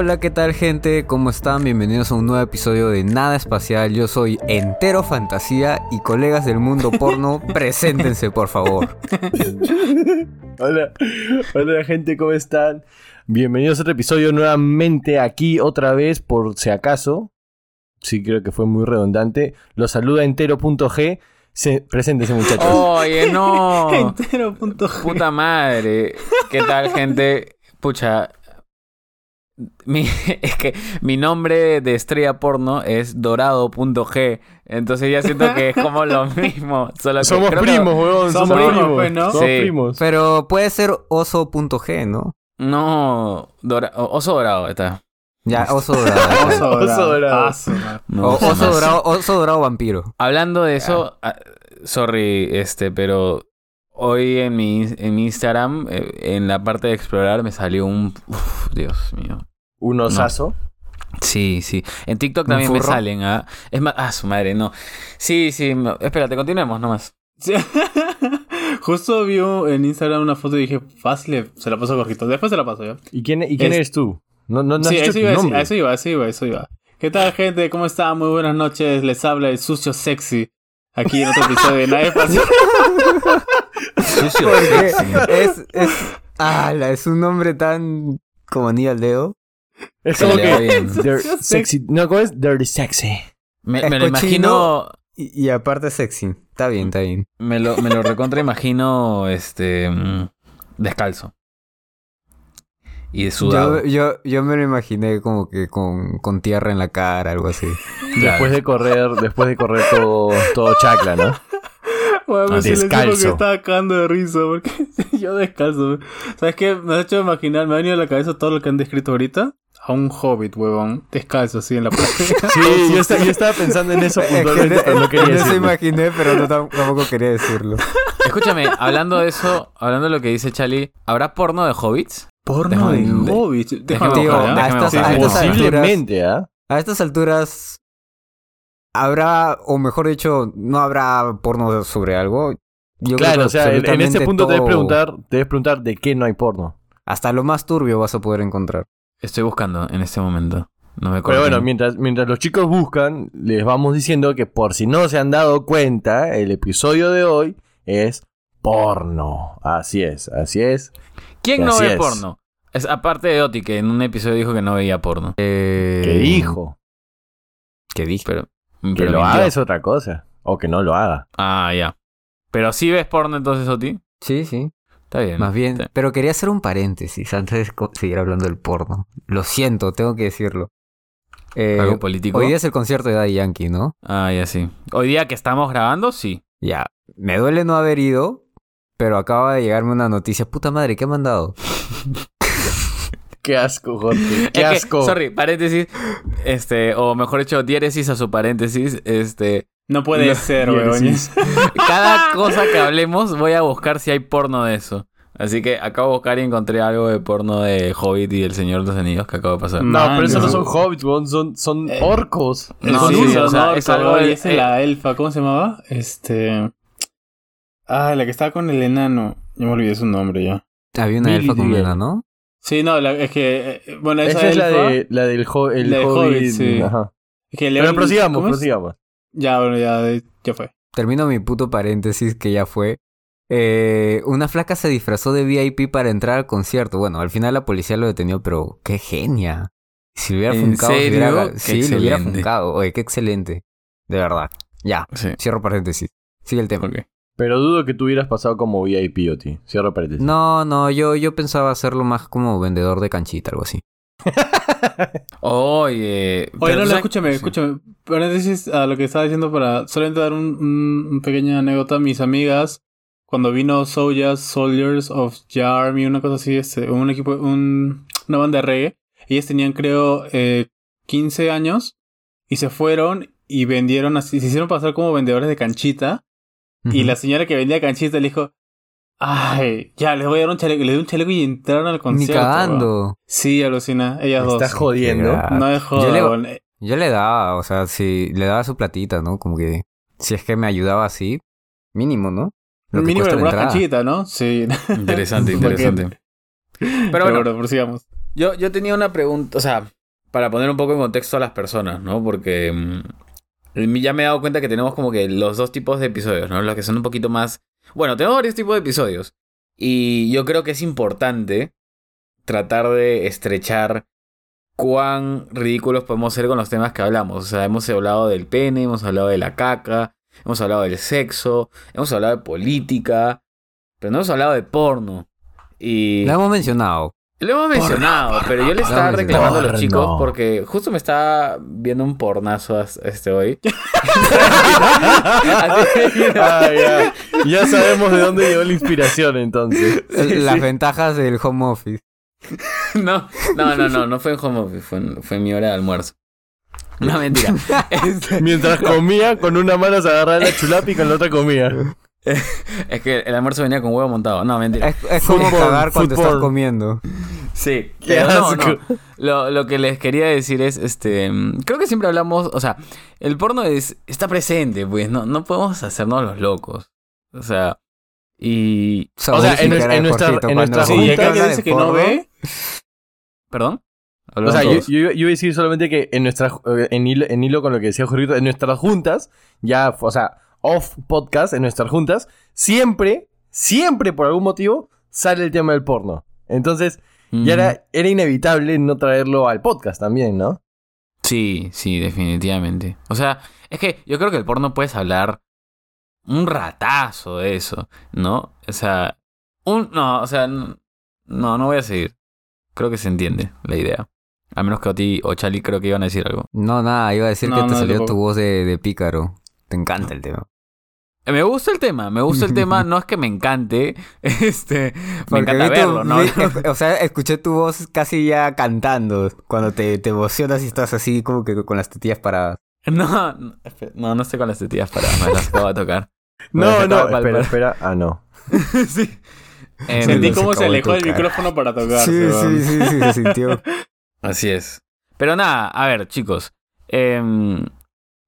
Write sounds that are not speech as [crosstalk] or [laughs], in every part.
Hola, ¿qué tal gente? ¿Cómo están? Bienvenidos a un nuevo episodio de Nada Espacial. Yo soy Entero Fantasía y colegas del mundo porno, [laughs] preséntense por favor. [laughs] Hola, hola gente, ¿cómo están? Bienvenidos a otro episodio nuevamente aquí otra vez por si acaso. Sí, creo que fue muy redundante. Los saluda entero.g. Se, preséntese muchachos. Oye, no. [laughs] Entero punto G. Puta madre. ¿Qué tal, gente? Pucha. Mi, [laughs] es que mi nombre de estrella porno es dorado.g. Entonces ya siento que es como lo [laughs] mismo. Solo que somos que- primos, weón. Somos Somos, primos, pues, ¿no? Somos Sí. primos. Pero puede ser oso.g, ¿no? No. dora- oso dorado está. [laughs] Ya, oso dorado. Oso dorado. Oso dorado. Ah. No, oso dorado, oso dorado vampiro. Hablando de eso, ah, sorry, este, pero hoy en mi, en mi Instagram, eh, en la parte de explorar, me salió un. Uf, Dios mío. Un osazo. Sí, sí. En TikTok ¿Un también me salen, ¿ah? Es más, ah, su madre, no. Sí, sí, no. espérate, continuemos nomás. Sí. [laughs] Justo vi en Instagram una foto y dije, fácil, se la paso a Jorgito. Después se la paso yo. ¿Y quién, y quién Es- eres tú? No, no, no sí, eso tu iba, nombre. eso iba, eso iba, eso iba. ¿Qué tal, gente? ¿Cómo están? Muy buenas noches. Les habla el sucio sexy. Aquí en otro episodio de Nadie Fácil. [laughs] Sucio sexy. es, es, ala, es un nombre tan como ni al dedo. Es como que... sexy. No, ¿cómo es? Dirty sexy. Me, lo imagino. Y, y aparte sexy. Está bien, está bien. Me lo, me lo recontra imagino, este. mm, descalzo. Y sudado. Yo, yo, yo me lo imaginé como que con, con tierra en la cara, algo así. [laughs] Después de correr, después de correr todo, todo chacla, ¿no? Bueno, me silencio Descalzo. porque estaba cagando de risa. Porque [laughs] yo descalzo. ¿Sabes qué? Me ha hecho imaginar, me ha venido a la cabeza todo lo que han descrito ahorita. A un hobbit, huevón. Descalzo, así en la playa. [laughs] Sí, yo, estaba, yo estaba pensando en eso [laughs] Es que puntualmente, pero no quería yo se decirlo. imaginé, pero no, tam- tampoco quería decirlo. [laughs] Escúchame, hablando de eso, hablando de lo que dice Chali, ¿habrá porno de hobbits? Porno de Déjame- hobbit. déjame Déjame Tío, buscar, déjame estas, buscar. Posiblemente, ¿ah? a estas alturas habrá, o mejor dicho, no habrá porno sobre algo. Yo creo Claro, que o sea, en, ese punto te debes todo- preguntar, te debes preguntar de qué no hay porno. Hasta lo más turbio vas a poder encontrar. Estoy buscando en este momento. No me Pero corten. bueno, mientras, mientras los chicos buscan, les vamos diciendo que por si no se han dado cuenta, el episodio de hoy es porno. Así es, así es. ¿Quién no ve es. porno? Es aparte de Oti, que en un episodio dijo que no veía porno. Eh, Que dijo. Que dije. Pero, Que pero lo mintió. haga es otra cosa. O que no lo haga. Ah, ya. Pero sí ves porno entonces, Oti. Sí, sí. Está bien. Más bien. Está- Pero quería hacer un paréntesis antes de seguir hablando del porno. Lo siento, tengo que decirlo. Eh, ¿Algo político? hoy día es el concierto de Daddy Yankee, ¿no? Ah, ya sí. Hoy día que estamos grabando, sí. Ya. Me duele no haber ido, pero acaba de llegarme una noticia. Puta madre, ¿qué me han dado? [laughs] Qué asco, Jorge. Qué Es que, asco. sorry, paréntesis. Este, o mejor dicho, diéresis a su paréntesis. Este, No puede No, ser, huevón. [laughs] cada cosa que hablemos, voy a buscar si hay porno de eso. Así que acabo de buscar y encontré algo de porno de Hobbit y el Señor de los Anillos que acabo de pasar. No, Man, pero esos no son hobbits, weón, son, son Eh, orcos. No, Son sí, o es algo Y de- esa es la elfa, ¿cómo se llamaba? Este... Ah, la que estaba con el enano. Ya me olvidé su nombre ya. Había una elfa con Miriel. una, ¿no? Sí, no, la- es que... eh, Bueno, esa, Esa es la, de, la del el La de hobbit. Hobbit, sí. Ajá. es que Pero prosigamos, prosigamos. Ya, bueno, ya, ya fue. Termino mi puto paréntesis que ya fue. Eh, una flaca se disfrazó de VIP para entrar al concierto. Bueno, al final la policía lo detenió, pero qué genia. Si le hubiera ¿En funcado, si hubiera- Qué sí, le hubiera funcado. Oye, qué excelente. De verdad. Ya, Sí. cierro paréntesis. Sigue el tema. Pero dudo que tú hubieras pasado como VIP, Oti. Cierro paréntesis. No, no, yo, yo pensaba hacerlo más como vendedor de canchita, algo así. [laughs] Oye. Oye, no, no, escúchame, sí. escúchame. Paréntesis a lo que estaba diciendo para solamente dar un, un, un pequeña anécdota. Mis amigas, cuando vino Soldiers, Soldiers of Ya Army, una cosa así, este, un equipo, un, una banda de reggae, ellas tenían creo eh, 15 años y se fueron y vendieron así, se hicieron pasar como vendedores de canchita y la señora que vendía canchita le dijo, ay, ya, les voy a dar un chaleco, le di un chaleco y entraron al Ni concierto. weón. cagando. Sí, alucina, ellas Me dos. estás jodiendo. No es Yo le- joda, weón. Yo le daba, o sea, si le daba su platita, ¿no? Como que si es que me ayudaba así, mínimo, ¿no? Lo que Mínimo cuesta la alguna entrada. canchita, ¿no? Sí. [laughs] Interesante, [laughs] interesante. Pero Pero bueno. Yo, yo tenía una pregunta, o sea, para poner un poco en contexto a las personas, ¿no? Porque mm, ya me he dado cuenta que tenemos como que los dos tipos de episodios, ¿no? Los que son un poquito más... Bueno, tenemos varios tipos de episodios. Y yo creo que es importante tratar de estrechar cuán ridículos podemos ser con los temas que hablamos. O sea, hemos hablado del pene, hemos hablado de la caca, hemos hablado del sexo, hemos hablado de política, pero no hemos hablado de porno. Y... Lo hemos mencionado. Lo hemos mencionado, pero yo le estaba Porno. reclamando a los chicos porque justo me estaba viendo un pornazo este hoy. [laughs] Ah, ya. Ya sabemos de dónde llegó la inspiración entonces. Las ventajas del home office. [laughs] No, no, no, no, no fue en home office, fue en, fue en mi hora de almuerzo. No, mentira. [laughs] Este, Mientras comía, con una mano se agarraba la chulapi y con la otra comía. [laughs] es que el almuerzo venía con huevo montado. No, mentira. Es, es como Fútbol, cagar cuando fútbol. estás comiendo. Sí, Qué pero no, asco. no. Lo, lo que les quería decir es, este, creo que siempre hablamos, o sea, el porno es, está presente, pues, no, no podemos hacernos los locos. O sea, y... O sea, en nuestra- en nuestra- en nuestra Sí, junta acá que dice que no ve. ¿Perdón? O sea, yo, yo- yo iba a decir solamente que en nuestra en hilo, en hilo con lo que decía Jorgito, en nuestras juntas, ya, o sea, off podcast, en nuestras juntas, siempre, siempre por algún motivo, sale el tema del porno. Entonces, todos. ya era, era inevitable no traerlo al podcast también, ¿no? Sí, sí, definitivamente. O sea, es que yo creo que el porno puedes hablar un ratazo de eso, ¿no? O sea, un... No, o sea, no, no voy a seguir. Creo que se entiende la idea. A menos que a ti o Chali creo que iban a decir algo. No, nada, iba a decir No, que te no, salió tu voz de, de pícaro. Te encanta el tema. Eh, Me gusta el tema, me gusta el tema, [laughs] no es que me encante, [laughs] este, me Porque encanta verlo, ¿no? vi- [laughs] o sea, escuché tu voz casi ya cantando. Cuando te, te emocionas y estás así como que con las tetillas paradas. No, no, no, estoy con las tetillas para, me las acabo de tocar. Me No, no, de palpar. espera, espera. Ah, no. sí. Em, Sentí se cómo se alejó tocar. micrófono para tocar. Sí, sí, sí, sí, se sintió. Así es. Pero nada, a ver, chicos. em,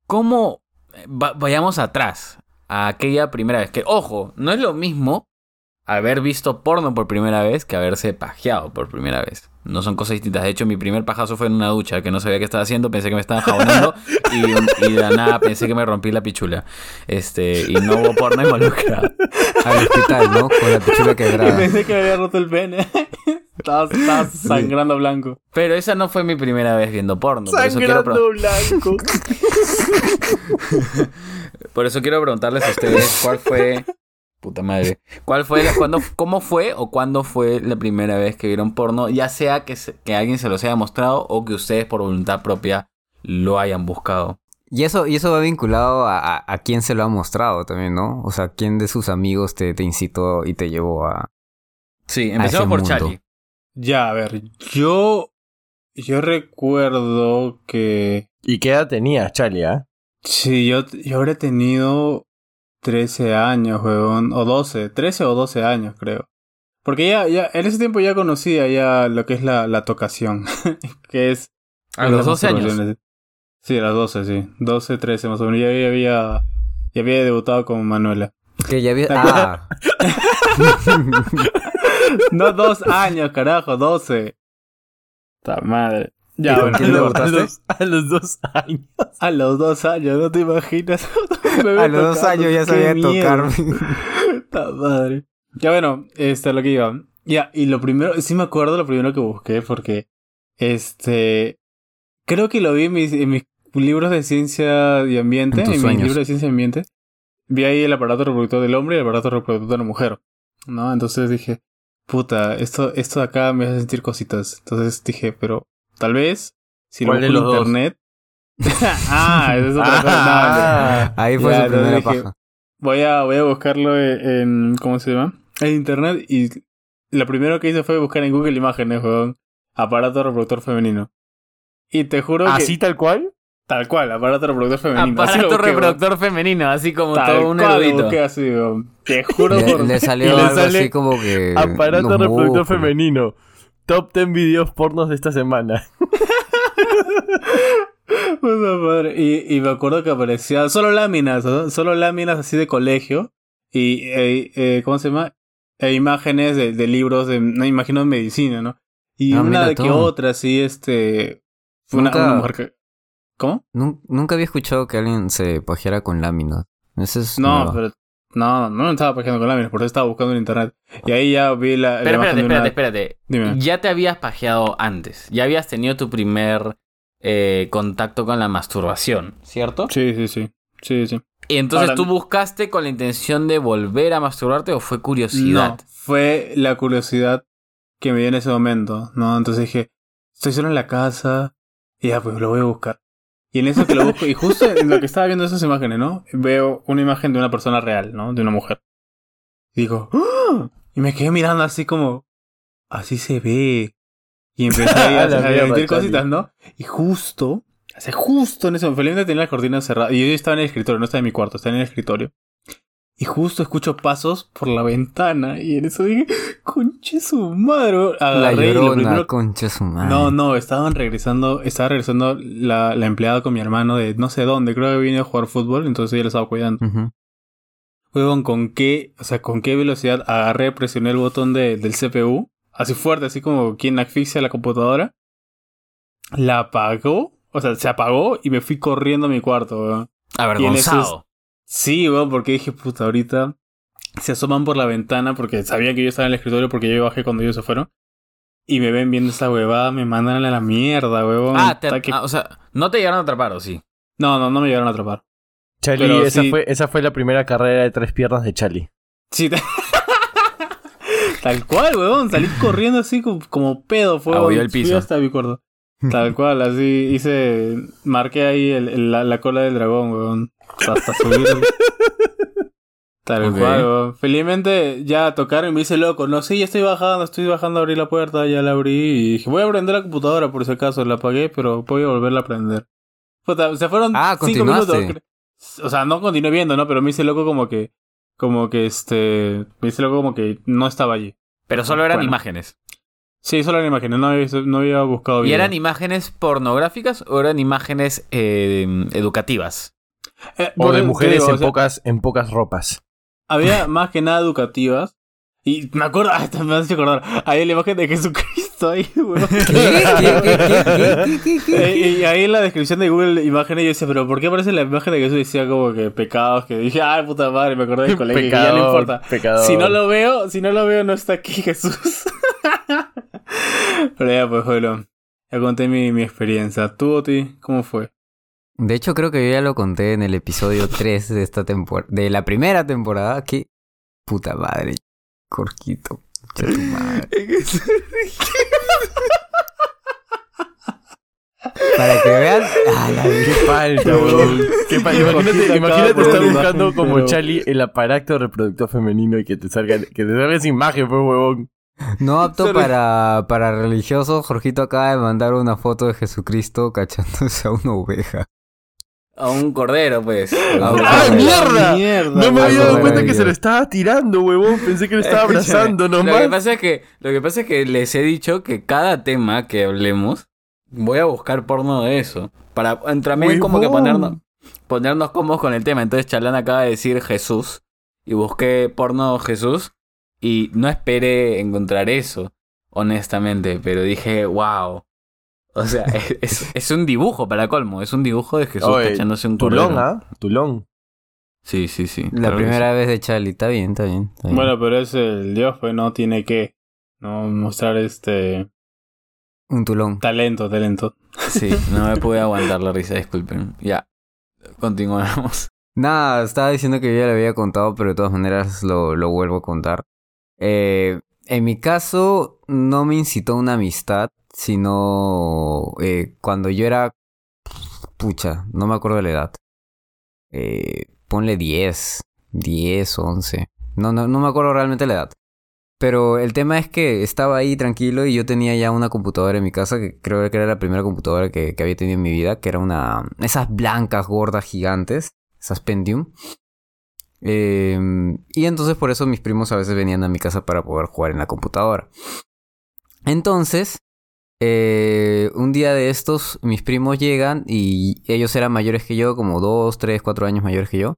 ¿Cómo vayamos atrás a aquella primera vez? Que, ojo, no es lo mismo haber visto porno por primera vez que haberse pajeado por primera vez. No son cosas distintas. De hecho, mi primer pajazo fue en una ducha que no sabía qué estaba haciendo, pensé que me estaba jabonando y, y de la nada pensé que me rompí la pichula. Este, y no hubo porno involucrado. Al hospital, ¿no? Con la pichula Y quebrada. [laughs] pensé que me había roto el pene. [laughs] Estaba, estaba sangrando blanco. Pero esa no fue mi primera vez viendo porno. Por eso quiero pre- Sangrando blanco. [laughs] Por eso quiero preguntarles a ustedes cuál fue. Puta madre. ¿Cuál fue la- cuándo, cómo fue o cuándo fue la primera vez que vieron porno? Ya sea que, se- que alguien se los haya mostrado o que ustedes por voluntad propia lo hayan buscado. Y eso, y eso va vinculado a, a, a quién se lo ha mostrado también, ¿no? O sea, quién de sus amigos te, te incitó y te llevó a... Sí, ese empezamos por. Charlie. Ya, a ver, yo. Yo recuerdo que. ¿Y qué edad tenías, Charlie, ah? Sí, yo, yo habré tenido 13 años, weón. O 12, 13 o 12 años, creo. Porque ya, ya, en ese tiempo ya conocía ya lo que es la, la tocación. [laughs] que es. A los 12 años. Sí, a los 12, sí. 12, 13 más o menos. Ya, ya había. Ya había debutado con Manuela. Que ya había... ¿Te [laughs] Ah, [laughs] No, dos años, carajo, 12. Ta madre. Ya, bueno. quién a, los, debutaste? a los- a los dos años. A los dos años, ¿no te imaginas? [laughs] A los dos años ya sabía tocarme. [laughs] [laughs] Ta madre. Ya bueno, este, lo que iba. Ya, y lo primero, sí me acuerdo lo primero que busqué porque, este, creo que lo vi en mis, en mis libros de ciencia y ambiente, En mis libros de ciencia y ambiente. Vi ahí el aparato reproductor del hombre y el aparato reproductor de la mujer, ¿no? Entonces dije, puta, esto, esto de acá me hace sentir cositas. Entonces dije, pero tal vez, si lo ¿Cuál de busco en los dos? internet... [laughs] [laughs] ah, esa es otra cosa. No, Ah, Ahí fue Ya, su primera dije, paja. Voy a, voy a buscarlo en, ¿cómo se llama? En internet y lo primero que hice fue buscar en Google Imágenes, weón. Aparato reproductor femenino. Y te juro ¿Así que tal cual? tal cual, aparato reproductor femenino. [laughs] Aparato busqué, reproductor femenino, así como Tal todo un erudito. busqué así, weón. Te juro Le, por... le salió y le sale así como que... Aparato reproductor femenino. Top 10 videos pornos de esta semana. [laughs] Puta madre. Y, y me acuerdo que aparecía solo láminas, ¿no? solo láminas así de colegio. Y, eh, eh, ¿cómo se llama? E imágenes de, de libros, de, no imagino, de medicina, ¿no? Y Ah, una de que otra, sí, este. Fue una, Nunca- una mujer que. ¿Cómo? Nun- nunca había escuchado que alguien se pajeara con láminas. Eso es No, nuevo. pero. No, no me estaba pajeando con láminas, por eso estaba buscando en internet. Y ahí ya vi la. Pero espérate, una- espérate, espérate. Dime. Ya te habías pajeado antes. Ya habías tenido tu primer eh, contacto con la masturbación, ¿cierto? Sí, sí, sí. Sí, sí. Y entonces Ahora- tú buscaste con la intención de volver a masturbarte o fue curiosidad. No, fue la curiosidad que me dio en ese momento, ¿no? Entonces dije, estoy solo en la casa y ya, pues lo voy a buscar. Y en eso que lo busco, y justo en lo que estaba viendo esas imágenes, ¿no? Veo una imagen de una persona real, ¿no? De una mujer. Y digo, ¡Ah! y me quedé mirando así como, así se ve. Y empecé a, [laughs] Charlie. cositas, ¿no? Y justo, sea, justo en ese momento, felizmente tenía las cortinas cerradas. Y yo estaba en el escritorio, no estaba en mi cuarto, estaba en el escritorio. Y justo escucho pasos por la ventana. Y en eso dije, conche su madre. La Agarré y lo llorona, primero- concha su madre. No, no, estaban regresando, estaba regresando la, la empleada con mi hermano de no sé dónde, creo que vine a jugar fútbol, entonces ella lo estaba cuidando. Huevón, ¿con qué, o sea, con qué velocidad agarré, presioné el botón de- del CPU? Así fuerte, así como quien asfixia la computadora. La apagó, o sea, se apagó y me fui corriendo a mi cuarto, weón. Avergonzado. Sí, weón, porque dije, puta, ahorita se asoman por la ventana porque sabían que yo estaba en el escritorio porque yo bajé cuando ellos se fueron. Y me ven viendo esa huevada, me mandan a la mierda, huevón. Ah, te- que- ah, o sea, no te llegaron a atrapar, ¿o sí? No, no, no me llegaron a atrapar. Charlie, Pero esa, sí. fue, esa fue la primera carrera de tres piernas de Charlie. Sí, te- [laughs] Tal cual, huevón. Salí corriendo así como, como pedo, fue. Abolló el piso. hasta mi cuarto. Tal cual, así hice. Marqué ahí el- el- la, la cola del dragón, weón. Hasta subir. [laughs] Tal cual. Felizmente ya tocaron y me hice loco. No, sí, ya estoy bajando, estoy bajando a abrir la puerta, ya la abrí. Y dije, voy a prender la computadora por si acaso. La apagué, pero voy a volverla a prender. Puta, se fueron Ah, cinco minutos. O sea, no continué viendo, ¿no? Pero me hice loco como que. Como que este. Me hice loco como que no estaba allí. Pero solo eran Bueno. imágenes. Sí, solo eran imágenes, no había, no había buscado ¿Y video. eran imágenes pornográficas o eran imágenes eh, educativas? Eh, O de mujeres digo, en, o sea, pocas, en pocas ropas. Había [laughs] más que nada educativas. Y me acuerdo, [laughs] hasta me has acordar. Había la imagen de Jesucristo ahí, [laughs] weón. Eh, y ahí en la descripción de Google Imágenes yo decía, pero ¿por qué aparece la imagen de Jesús? Decía como que pecados, que dije, ay puta madre, me acordé del colegio, que ya no Pecador, importa. pecador. Si no lo veo, si no lo veo, no está aquí Jesús. pero ya pues, bueno, ya conté mi, mi experiencia. ¿Tú, Oti, cómo fue? De hecho, creo que yo ya lo conté en el episodio [laughs] 3 de esta temporada. De la primera temporada. Que. Puta madre. Corquito. Concha tu madre. [laughs] Para que vean. Ah, la Qué falta, weón. Qué falta. Imagínate, imagínate estar buscando imagen, como pero- Charlie el aparato reproductor femenino y que te salga, que te salga esa imagen, pues, huevón. No apto Solo- para, para religiosos, Jorgito acaba de mandar una foto de Jesucristo cachándose a una oveja. A un cordero, pues. [laughs] Ah, ¡Ah, Ay, mierda! mierda, No me había dado cuenta que se lo estaba tirando, huevón. Pensé que lo estaba abrazando Lo que, nomás. pasa es que, lo que pasa es que les he dicho que cada tema que hablemos, voy a buscar porno de eso. Para también como que ponernos, ponernos cómodos con el tema. Entonces Chalán acaba de decir Jesús. Y busqué porno Jesús. Y no esperé encontrar eso, honestamente. Pero dije, wow. O sea, [laughs] es, es- es un dibujo para colmo. Es un dibujo de Jesús Oye, cachándose un Tulón, cordero. ¿ah? Tulón. Sí, sí, sí. La claro primera vez de Charlie. Está bien, está bien. está bien. Bueno, pero es el Dios, pues no tiene que no mostrar este Un tulón. talento, talento. [laughs] Sí, no me pude aguantar la risa, disculpen. Ya, continuamos. Nada, estaba diciendo que yo ya le había contado, pero de todas maneras lo, lo vuelvo a contar. Eh, en mi caso, no me incitó una amistad, sino eh, cuando yo era... Pucha, no me acuerdo de la edad. Eh, ponle 10, 10, 11. No, no, no me acuerdo realmente la edad. Pero el tema es que estaba ahí tranquilo y yo tenía ya una computadora en mi casa, que creo que era la primera computadora que, que había tenido en mi vida, que era una... Esas blancas, gordas, gigantes, esas Pentium. Eh, y entonces por eso mis primos a veces venían a mi casa para poder jugar en la computadora. Entonces, eh, un día de estos, mis primos llegan y ellos eran mayores que yo, como 2, 3, 4 años mayores que yo.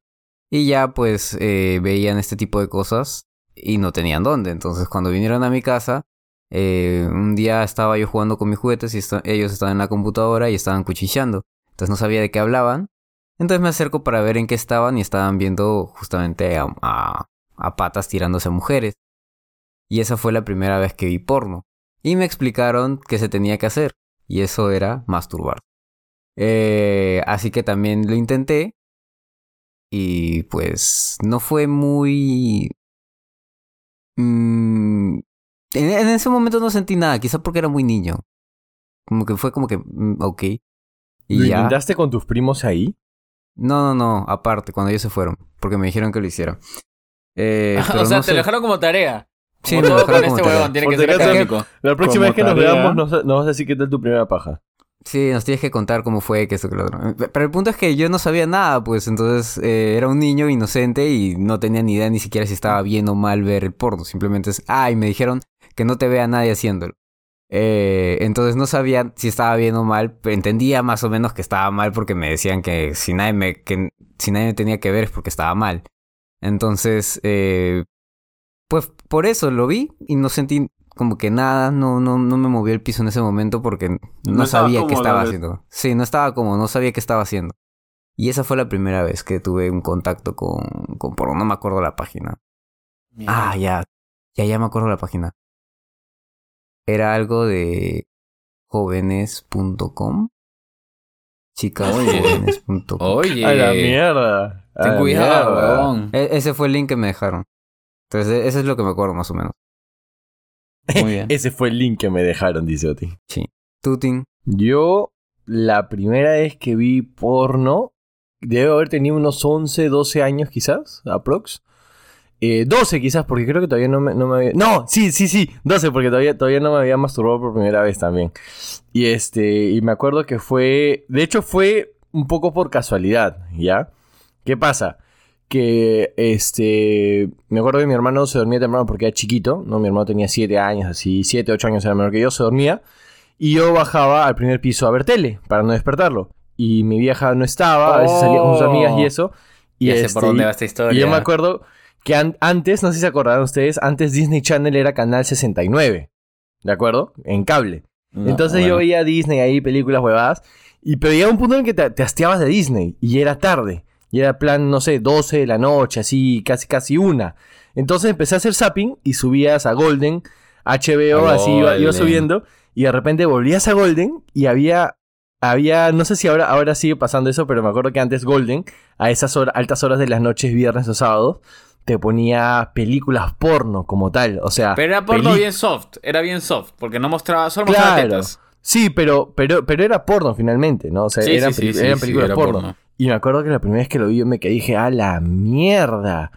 Y ya pues eh, veían este tipo de cosas y no tenían dónde. Entonces cuando vinieron a mi casa, Eh, un día estaba yo jugando con mis juguetes y ellos estaban en la computadora y estaban cuchicheando. Entonces no sabía de qué hablaban. Entonces me acerco para ver en qué estaban y estaban viendo justamente a, a- a patas tirándose a mujeres. Y esa fue la primera vez que vi porno. Y me explicaron qué se tenía que hacer. Y eso era masturbar. Eh, así que también lo intenté. Y pues no fue muy... Mm, en, en ese momento no sentí nada, quizá porque era muy niño. Como que fue como que, mm, ok. Y ¿Lo ya. intentaste con tus primos ahí? No, no, no, aparte, cuando ellos se fueron, porque me dijeron que lo hiciera. Eh, o sea, no te sé. lo dejaron como tarea. Sí, Como me lo dejaron con como este tarea. huevón, tiene que ser académico. La próxima vez que nos veamos nos, nos vas a decir qué tal tu primera paja. Sí, nos tienes que contar cómo fue, que esto, que lo otro. Pero el punto es que yo no sabía nada, pues entonces eh, era un niño inocente y no tenía ni idea ni siquiera si estaba bien o mal ver el porno. Simplemente es, ay, me dijeron que no te vea nadie haciéndolo. Eh, entonces no sabía si estaba bien o mal, entendía más o menos que estaba mal porque me decían que si nadie me, que si nadie me tenía que ver es porque estaba mal. Entonces, eh, pues por eso lo vi y no sentí como que nada, no, no, no me movió el piso en ese momento porque no, sabía qué estaba haciendo. Sí, no estaba como, no sabía qué estaba haciendo. Y esa fue la primera vez que tuve un contacto con, con porno, no me acuerdo la página. Ah, ya, ya, ya me acuerdo la página. Era algo de jóvenes.com. Chicasjóvenes.com. Oye. A la mierda. A Ten la cuidado, mierda. huevón. E- ese fue el link que me dejaron. Entonces, e- eso es lo que me acuerdo más o menos. Muy bien. [laughs] Ese fue el link que me dejaron, dice Oti. Tuting. Yo, la primera vez que vi porno, debo haber tenido unos 11, 12 años quizás, aprox. Eh, 12 quizás, porque creo que todavía no me, no me había... No, sí, sí, sí, 12, porque todavía, todavía no me había masturbado por primera vez también. Y este, y me acuerdo que fue... De hecho fue un poco por casualidad, ¿ya? ¿Qué pasa? Que, este... Me acuerdo que mi hermano se dormía temprano porque era chiquito, ¿no? Mi hermano tenía 7 años, así, 7, 8 años era menor que yo, se dormía. Y yo bajaba al primer piso a ver tele, para no despertarlo. Y mi vieja no estaba, a veces salía con sus Oh. amigas y eso. Y, ya sé este, por dónde va esta historia. y yo me acuerdo que an- antes, no sé si se acordarán ustedes, antes Disney Channel era canal 69. ¿De acuerdo? En cable. No, Entonces yo veía Disney ahí, películas huevadas. Y pero llegaba un punto en el que te, te hastiabas de Disney. Y era tarde. Y era plan, no sé, 12 de la noche, así, casi, casi una. Entonces empecé a hacer zapping y subías a Golden, HBO, así iba, subiendo. Y de repente volvías a Golden y había, había, no sé si ahora, ahora sigue pasando eso, pero me acuerdo que antes Golden, a esas horas, altas horas de las noches, viernes o sábados, te ponía películas porno como tal. O sea, Pero era porno bien soft. Era bien soft. Porque no mostraba. Solo mostraba Claro. tetas. Sí, pero, pero, pero era porno finalmente, ¿no? O sea, Sí, eran, sí, sí, películas era porno. porno. Y me acuerdo que la primera vez que lo vi yo me quedé dije, a la mierda.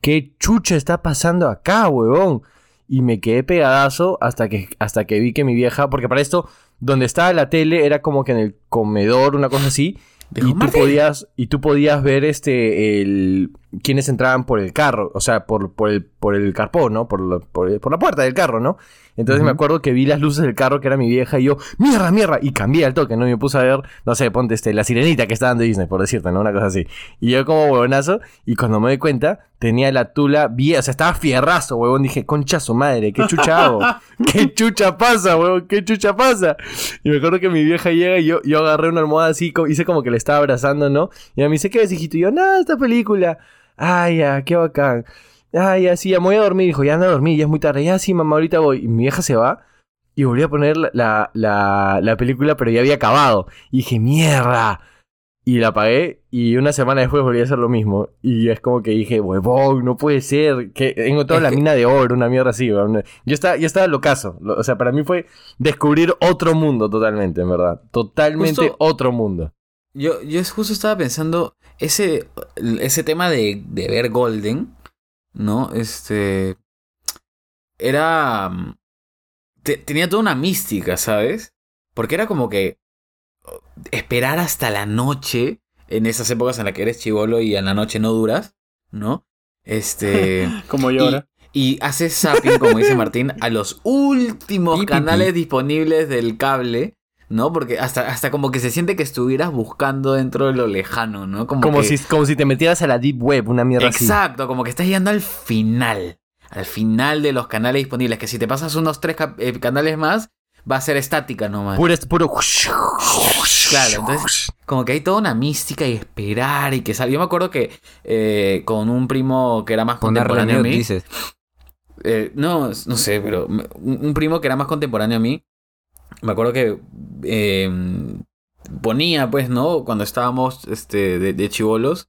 ¿Qué chucha está pasando acá, huevón? Y me quedé pegadazo hasta que, hasta que vi que mi vieja, porque para esto, donde estaba la tele era como que en el comedor, una cosa así. Y tú podías, y tú podías ver este el quienes entraban por el carro, o sea, por, por el, por el carpón, ¿no? Por, la- por, la puerta del carro, ¿no? Entonces me acuerdo que vi las luces del carro que era mi vieja y yo, mierda, mierda, y cambié al toque, ¿no? Y me puse a ver, no sé, ponte este, la sirenita que estaban de Disney, por decirte, ¿no? Una cosa así. Y yo como huevonazo, y cuando me doy cuenta, tenía la tula bien, o sea, estaba fierrazo, huevón. Dije, concha su madre, ¿qué chucha hago? [laughs] ¿Qué chucha pasa, huevón? ¿Qué chucha pasa? Y me acuerdo que mi vieja llega y yo, yo agarré una almohada así, hice como que le estaba abrazando, ¿no? Y ella me dice, ¿qué ves, hijito? Y yo, nada, esta película. Ay, ya, qué bacán. Ay, ya, sí, ya me voy a dormir. Dijo, ya ando a dormir, ya es muy tarde. Ya, sí, mamá, ahorita voy. Y mi vieja se va y volví a poner la, la, la, la película, pero ya había acabado. Y dije, mierda. Y la apagué y una semana después volví a hacer lo mismo. Y es como que dije, huevón, no puede ser. Que he encontrado la mina de oro, una mierda así. Yo estaba, yo estaba locazo. Lo- O sea, para mí fue descubrir otro mundo totalmente, en verdad. Totalmente Justo- otro mundo. Yo, yo justo estaba pensando, ese, ese tema de, de ver Golden, ¿no? Este. Era. mm, te- tenía toda una mística, ¿sabes? Porque era como que. oh, Esperar hasta la noche, en esas épocas en las que eres chivolo y en la noche no duras, ¿no? Este. [laughs] Como yo ahora. Y haces zapping, como dice Martín, a los últimos canales disponibles del cable, ¿no? Porque hasta, hasta como que se siente que estuvieras buscando dentro de lo lejano, ¿no? Como, Como que- si, como si te metieras a la deep web, una mierda así. Exacto, como que estás llegando al final. al final de los canales disponibles, que si te pasas unos tres eh, canales más, va a ser estática nomás. Puro, puro. Claro, entonces como que hay toda una mística y esperar y que salga. Yo me acuerdo que eh, con un primo que era más contemporáneo a mí. dices. eh, no, no sé, pero un primo que era más contemporáneo a mí. Me acuerdo que eh, ponía, pues, ¿no? Cuando estábamos este, de, chivolos.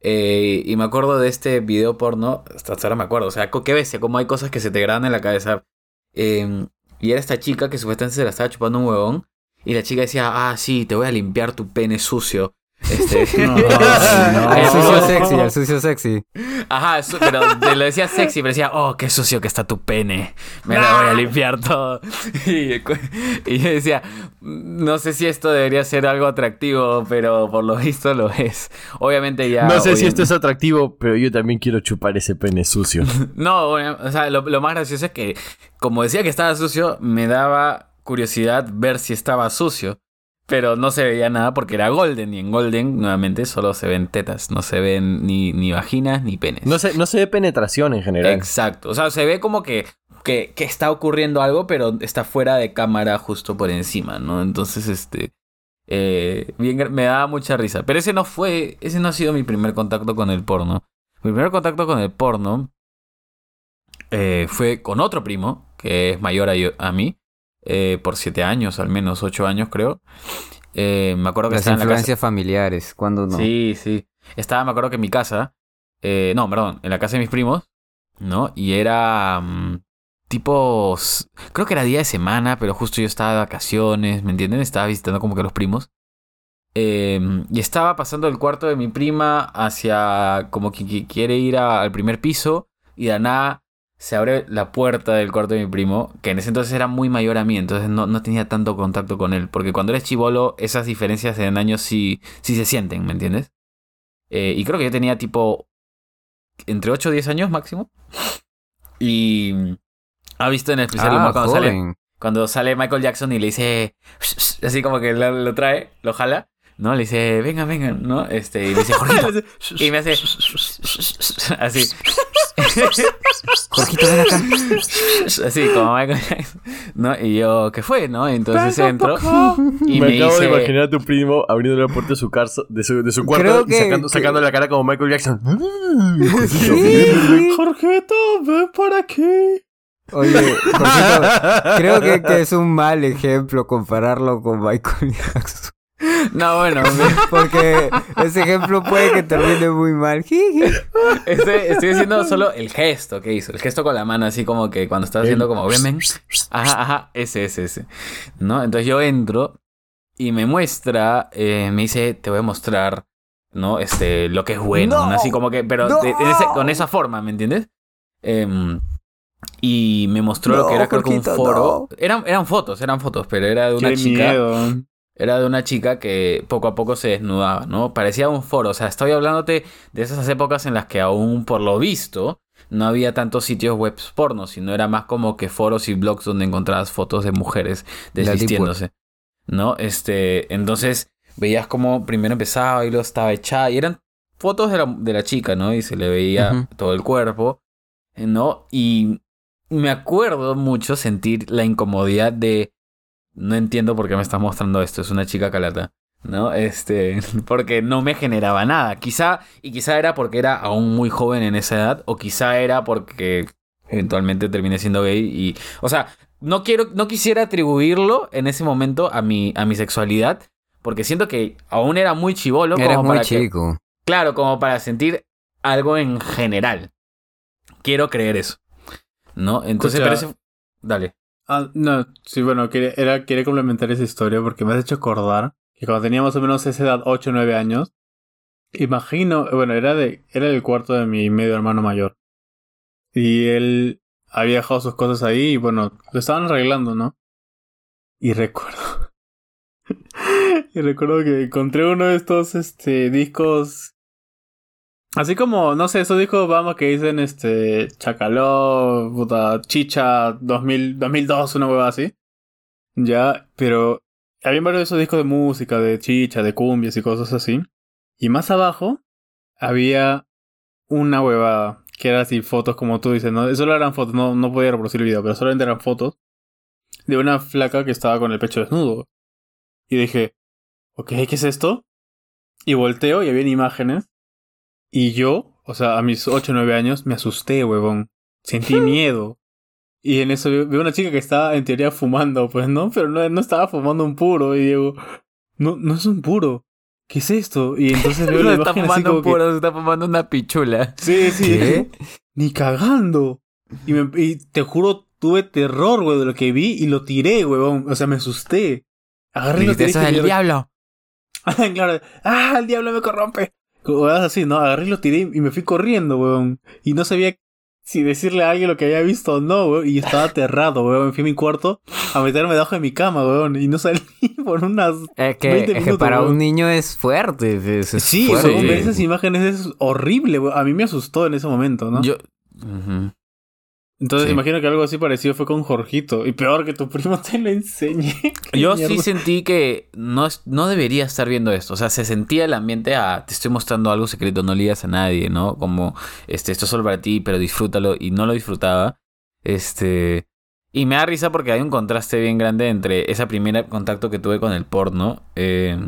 eh, y me acuerdo de este video porno. Hasta ahora me acuerdo. O sea, qué bestia, como hay cosas que se te graban en la cabeza. Eh, y era esta chica que supuestamente se la estaba chupando un huevón. Y la chica decía, ah, sí, te voy a limpiar tu pene sucio. Este, [laughs] [laughs] No, no. sucio sexy, al sucio sexy. Ajá, su- pero te lo decía sexy, pero decía, oh, qué sucio que está tu pene. Me la voy a limpiar todo. [laughs] Y, yo decía, no sé si esto debería ser algo atractivo, pero por lo visto lo es. Obviamente ya. No sé si esto es atractivo, pero yo también quiero chupar ese pene sucio. No, o sea, lo, lo más gracioso es que, como decía que estaba sucio, me daba curiosidad ver si estaba sucio. Pero no se veía nada porque era Golden. Y en Golden, nuevamente, solo se ven tetas. No se ven ni, ni vaginas ni penes. No se, no se ve penetración en general. Exacto. O sea, se ve como que, que, que está ocurriendo algo, pero está fuera de cámara justo por encima, ¿no? Entonces, este. eh, bien, me daba mucha risa. Pero ese no fue. Ese no ha sido mi primer contacto con el porno. Mi primer contacto con el porno eh, fue con otro primo, que es mayor a, yo- a mí, eh, por siete años, al menos ocho años, creo. Eh, me acuerdo que Las estaba en la casa. influencias familiares, cuando no. Sí, sí. Estaba, me acuerdo que en mi casa. eh, no, perdón, en la casa de mis primos, ¿no? Y era. mm, tipo. Creo que era día de semana, pero justo yo estaba de vacaciones, ¿me entienden? Estaba visitando como que los primos. Eh, y estaba pasando del cuarto de mi prima hacia. como que que quiere ir a- al primer piso. Y de nada se abre la puerta del cuarto de mi primo, que en ese entonces era muy mayor a mí, entonces no, no tenía tanto contacto con él. Porque cuando eres chivolo, esas diferencias en años sí, sí se sienten, ¿me entiendes? Eh, y creo que yo tenía tipo entre 8 o 10 años máximo. Y ha visto en el especial Ah, cuando sale, cuando sale Michael Jackson y le dice, así como que lo, lo trae, lo jala, ¿no? Le dice, venga, venga, ¿no? Este, y me dice, Jorgito. [laughs] y me hace, [laughs] así. Jorgito, ven acá. Así, como Michael Jackson. ¿No? Y yo, ¿qué fue, no? Entonces entro [laughs] y me, me, acabo dice... de imaginar a tu primo abriendo la puerta de su, carso- de su, de su cuarto y sacando, que- sacando la cara como Michael Jackson. Sí. Jorgeto, ven por aquí. Oye, Jorgito, creo que, que es un mal ejemplo compararlo con Michael Jackson. No, bueno, Porque ese ejemplo puede que termine muy mal. Estoy, estoy diciendo solo el gesto que hizo. El gesto con la mano, así como que cuando estás haciendo como, ven. Ajá, ajá, ese, ese, ese. ¿No? Entonces yo entro y me muestra, eh, me dice, te voy a mostrar, ¿no? Este, lo que es bueno, ¡No! ¿no? Así como que, pero ¡No! de- en ese- con esa forma, ¿me entiendes? Em, y me mostró lo que era, creo que un foro. Eran, eran fotos, eran fotos, pero era de una Qué chica. miedo. Era de una chica que poco a poco se desnudaba, ¿no? Parecía un foro. O sea, estoy hablándote de esas épocas en las que aún, por lo visto, no había tantos sitios web porno, sino era más como que foros y blogs donde encontrabas fotos de mujeres desvistiéndose. ¿No? Este. Entonces, veías como primero empezaba y luego estaba echada. Y eran fotos de la, de la chica, ¿no? Y se le veía todo el cuerpo. ¿No? Y me acuerdo mucho sentir la incomodidad de. No entiendo por qué me está mostrando esto. Es una chica calata. ¿No? Este. [laughs] Porque no me generaba nada. Quizá. Y quizá era porque era aún muy joven en esa edad. O quizá era porque eventualmente terminé siendo gay. Y. O sea, no quiero. No quisiera atribuirlo en ese momento a mi. a mi sexualidad. Porque siento que aún era muy chivolo. Eres como muy para que- chico. Claro, como para sentir algo en general. Quiero creer eso. ¿No? Entonces, Escucha. pero ese- Dale. Ah, no, sí, bueno, quería, era, complementar esa historia porque me has hecho acordar que cuando tenía más o menos esa edad, 8 o 9 años, imagino, bueno, era de era el cuarto de mi medio hermano mayor. Y él había dejado sus cosas ahí y bueno, lo estaban arreglando, ¿no? Y recuerdo. [laughs] y recuerdo que encontré uno de estos este discos Así como, no sé, esos discos, vamos, que dicen, este, Chacaló, puta, Chicha, 2000, 2002, una hueva así. Ya, pero había varios de esos discos de música, de chicha, de cumbias y cosas así. Y más abajo había una huevada que era así fotos como tú dices, ¿no? Solo eran fotos, no, no podía reproducir el video, pero solamente eran fotos de una flaca que estaba con el pecho desnudo. Y dije, ok, ¿qué es esto? Y volteo y había imágenes. Y yo, o sea, a mis 8 o 9 años, me asusté, huevón. Sentí [laughs] miedo. Y en eso veo una chica que estaba en teoría fumando, pues no, pero no, no estaba fumando un puro. Y digo, no, no es un puro. ¿Qué es esto? Y entonces veo [laughs] la está imagen así fumando como un que- puro, se está fumando una pichula. Sí, sí. ¿Qué? [laughs] Ni cagando. Y, me- y te juro, tuve terror, güey, de lo que vi y lo tiré, huevón. O sea, me asusté. Agarré y lo tiré. eso es el diablo. claro. ¡Ah, el diablo me corrompe! Como así, ¿no? Agarré y lo tiré y me fui corriendo, huevón. Y no sabía si decirle a alguien lo que había visto o no, huevón. Y estaba aterrado. Me fui a mi cuarto a meterme debajo de mi cama, huevón. Y no salí [laughs] por unas... Es que, 20 es que minutos, para weón. un niño es fuerte. Es, es Sí, fuerte. ver esas imágenes es horrible, huevón. A mí me asustó en ese momento, ¿no? Yo. Ujú. Entonces Sí. imagino que algo así parecido fue con Jorgito. Y peor que tu primo te lo enseñe. [laughs] Yo mierda. sí sentí que no, es- no debería estar viendo esto. O sea, se sentía el ambiente a te estoy mostrando algo secreto, no le digas a nadie, ¿no? Como este, esto es solo para ti, pero disfrútalo. Y no lo disfrutaba. Este. Y me da risa porque hay un contraste bien grande entre ese primer contacto que tuve con el porno. eh,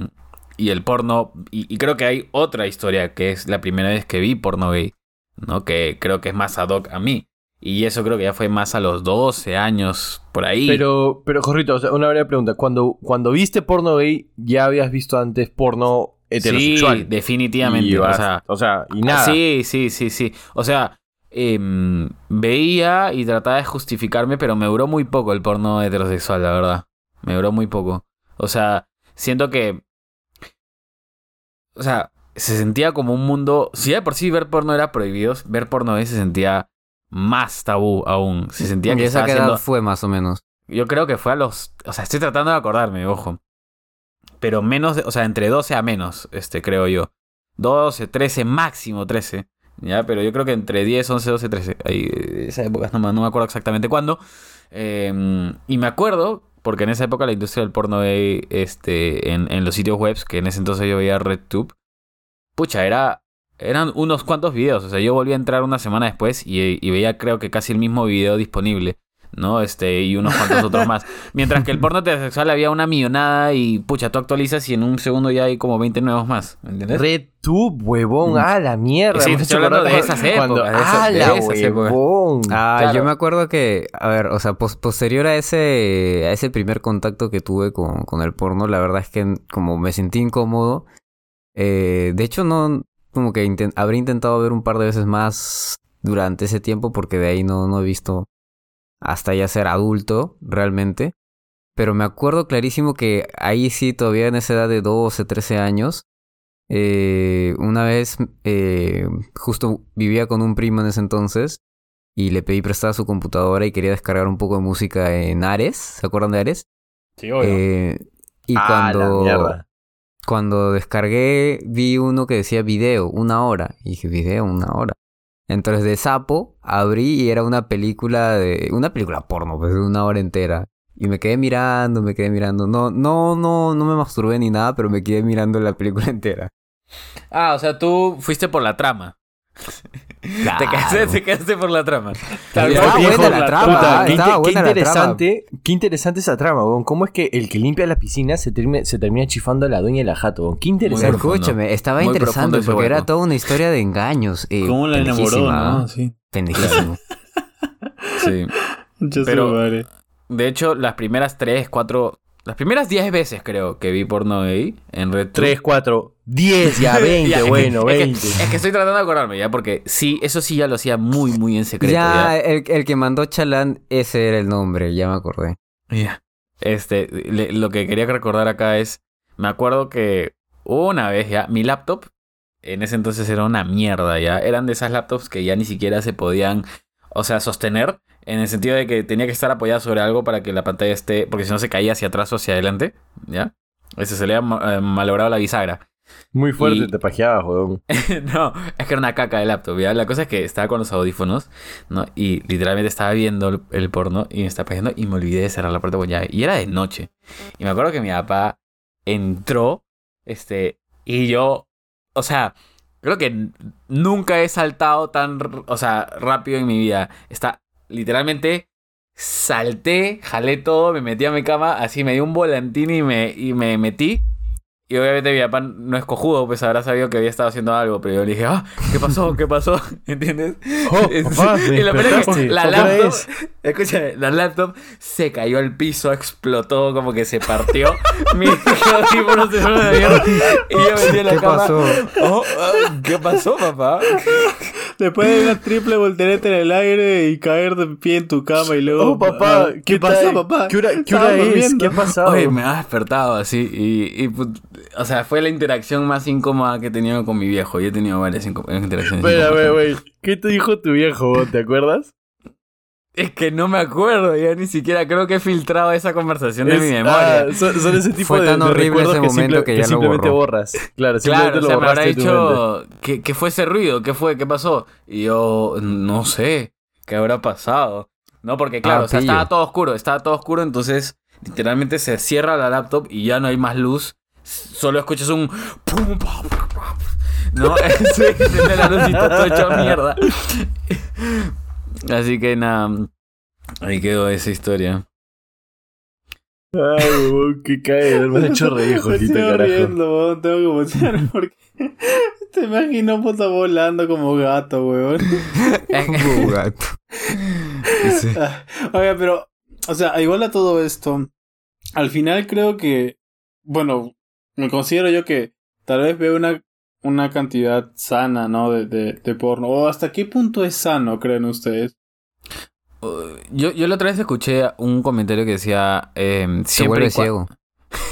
y el porno. Y, y creo que hay otra historia que es la primera vez que vi porno gay. ¿No? Que creo que es más ad hoc a mí. Y eso creo que ya fue más a los 12 años, por ahí. Pero, pero, Jorrito, o sea, una breve pregunta. Cuando, cuando viste porno gay, ¿ya habías visto antes porno heterosexual? Sí, definitivamente. Y o sea, o sea, y nada. Sí, sí, sí, sí. O sea, em, veía y trataba de justificarme, pero me duró muy poco el porno heterosexual, la verdad. Me duró muy poco. O sea, siento que. O sea, se sentía como un mundo. Si ya de por sí ver porno era prohibido, ver porno gay se sentía más tabú aún. Se sentía ¿Y que esa estaba haciendo. fue más o menos? Yo creo que fue a los. O sea, estoy tratando de acordarme, ojo. Pero menos, de- o sea, entre 12 a menos, este, creo yo. 12, 13, máximo 13. Ya, pero yo creo que entre 10, 11, 12, 13. Ahí, esa época no, me- no me acuerdo exactamente cuándo. Eh, y me acuerdo, porque en esa época la industria del porno gay, este, en, en los sitios webs, que en ese entonces yo veía RedTube, pucha, era. Eran unos cuantos videos. O sea, yo volví a entrar una semana después y, y veía, creo que casi el mismo video disponible. ¿no? Este, y unos cuantos otros más. Mientras que el porno heterosexual había una millonada y, pucha, tú actualizas y en un segundo ya hay como 20 nuevos más, ¿me entiendes? RedTube, huevón, ah, la mierda. Sí, estoy hablando de esas cuando- épocas, de esas- ah, de la esas épocas. huevón. Ah, Claro. yo me acuerdo que, a ver, o sea, pos- posterior a ese, a ese primer contacto que tuve con, con el porno, la verdad es que como me sentí incómodo, eh, de hecho no, como que inten- habré intentado ver un par de veces más durante ese tiempo porque de ahí no, no he visto hasta ya ser adulto realmente. Pero me acuerdo clarísimo que ahí sí, todavía en esa edad de 12, 13 años, eh, una vez eh, justo vivía con un primo en ese entonces y le pedí prestada su computadora y quería descargar un poco de música en Ares. ¿Se acuerdan de Ares? Sí, obvio. Eh, y Ah, la cuando, mierda. Cuando descargué vi uno que decía video, una hora. Y dije, video, una hora. Entonces de sapo abrí y era una película de... Una película porno, pues de una hora entera. Y me quedé mirando, me quedé mirando. No, no, no, no me masturbé ni nada, pero me quedé mirando la película [laughs] entera. Ah, o sea, tú fuiste por la trama. Te, quedaste, te quedaste por la trama. Tal Ya, Estaba buena la la trama, Puta, qué, qué buena la trama. interesante, qué interesante esa trama, weón. ¿Cómo es que el que limpia la piscina se, termina- se termina chifando a la dueña de la jato, weón? Qué interesante. profundo. Escúchame, estaba Muy interesante porque era toda una historia de engaños. eh, ¿Cómo la enamoró, no? ¿ah? Sí. Pendejísimo. [laughs] Sí. Yo Pero- sé, madre. De hecho, las primeras 3, 4... Las primeras 10 veces creo que vi porno gay en Red 3, 4, 10, ya [laughs] 20, Ya, es que- bueno, es que- 20. Es que, estoy tratando de acordarme ya, porque sí, eso sí ya lo hacía muy, muy en secreto. ya, Ya, El, el que mandó Chalán, ese era el nombre, ya me acordé. Ya. Este, le- lo que quería recordar acá es, me acuerdo que una vez ya, mi laptop, en ese entonces era una mierda ya, eran de esas laptops que ya ni siquiera se podían, o sea, sostener, en el sentido de que tenía que estar apoyada sobre algo para que la pantalla esté, porque si no se caía hacia atrás o hacia adelante, ¿ya? Ese se le había eh, malogrado la bisagra. Muy fuerte y- te pajeabas, weón. [laughs] no, es que era una caca de laptop, ¿ya? La cosa es que estaba con los audífonos, ¿no? Y literalmente estaba viendo el, el porno y me estaba pasando y me olvidé de cerrar la puerta con llave. Y era de noche. Y me acuerdo que mi papá entró, este, y yo, o sea, Creo que nunca he saltado tan, o sea, rápido en mi vida. Está literalmente salté, jalé todo, me metí a mi cama, así me di un volantín y me, y me metí. Y obviamente mi papá no es cojudo, pues habrá sabido que había estado haciendo algo, pero yo le dije, ah, ¿qué pasó? ¿Qué pasó? [laughs] ¿Entiendes? Oh, [laughs] papá, y lo peor es que la ¿A qué hora laptop, es? [laughs] escúchame, la laptop se cayó al piso, explotó, como que se partió. Mi audífono se fueron a la mierda. Y yo metí en la ¿Qué cama. pasó? Oh, ah, ¿Qué pasó, papá? Después de una triple voltereta en el aire y caer de pie en tu cama y luego. Oh, papá, ¿qué, pasó, papá? ¿Qué hora, qué Estaba hora es? durmiendo. ¿Qué ha pasado? Oye, me ha despertado así. Y, y, pues, o sea, fue la interacción más incómoda que he tenido con mi viejo. Yo he tenido varias interacciones. Espera, incómodas. güey, güey. ¿Qué te dijo tu viejo? ¿Te acuerdas? Es que no me acuerdo, ya ni siquiera creo que he filtrado esa conversación de Es- mi memoria. ah, son, son ese tipo Fue de, tan de horrible ese que, momento simple- que que ya lo simplemente borró. borras. Claro, Claro, simplemente o lo sea, me habrá que, que fue ese ruido, ¿qué fue? ¿Qué pasó? Y yo, no sé, ¿qué habrá pasado? No, porque claro, Ah, o sea, pillo. estaba todo oscuro, estaba todo oscuro, entonces literalmente se cierra la laptop y ya no hay más luz, solo escuchas un... pum, pum, pum, pum, ¿No? [laughs] Sí, enciende la luz y todo hecho mierda. Así que nada, ahí quedó esa historia. Ay, huevón, qué cae. Me has hecho reír, [laughs] estoy carajo. riendo, weón. Tengo que botear porque. [laughs] Te imagino puta volando como gato, weón. [laughs] Como gato. Sí. Oye, pero. O sea, igual a todo esto. Al final creo que. Bueno, me considero yo que tal vez veo una, una cantidad sana, ¿no? De, de, de porno. O hasta qué punto es sano, creen ustedes. Uh, Yo, yo la otra vez escuché un comentario que decía... Eh, Se siempre vuelve ciego.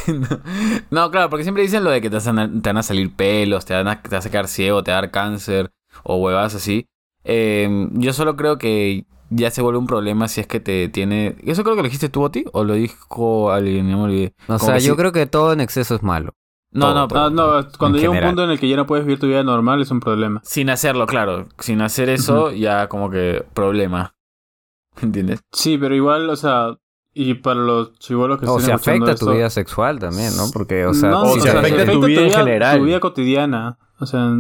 [laughs] no, claro, porque siempre dicen lo de que te, van a- te van a salir pelos, te, van a, te vas a quedar ciego, te va a dar cáncer o huevas así. Eh, yo solo creo que ya se vuelve un problema si es que te tiene... ¿Eso creo que lo dijiste tú, Oti? ¿O lo dijo alguien? No me olvidé. O Como sea, yo creo que todo en exceso es malo. No, todo, no, todo. pero- No, no, cuando llega un general. punto en el que ya no puedes vivir tu vida normal es un problema. Sin hacerlo, claro. Sin hacer eso, ya como que problema. [laughs] ¿Entiendes? Sí, pero igual, o sea, y para los chivolos que O estén escuchando afecta tu esto- vida sexual también, ¿no? Porque, o sea, no, o si sea, te- afecta tu vida en general. Tu vida cotidiana. O sea,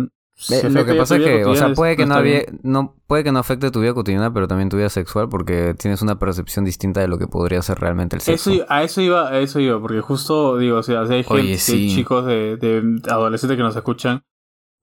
Eh, Lo que pasa es que, o sea, puede que no, había, no puede que no afecte tu vida cotidiana, pero también tu vida sexual, porque tienes una percepción distinta de lo que podría ser realmente el sexo. Eso, a eso iba, a eso iba, porque justo digo, o sea, si hay, Oye, gente, si hay chicos de, de adolescentes que nos escuchan,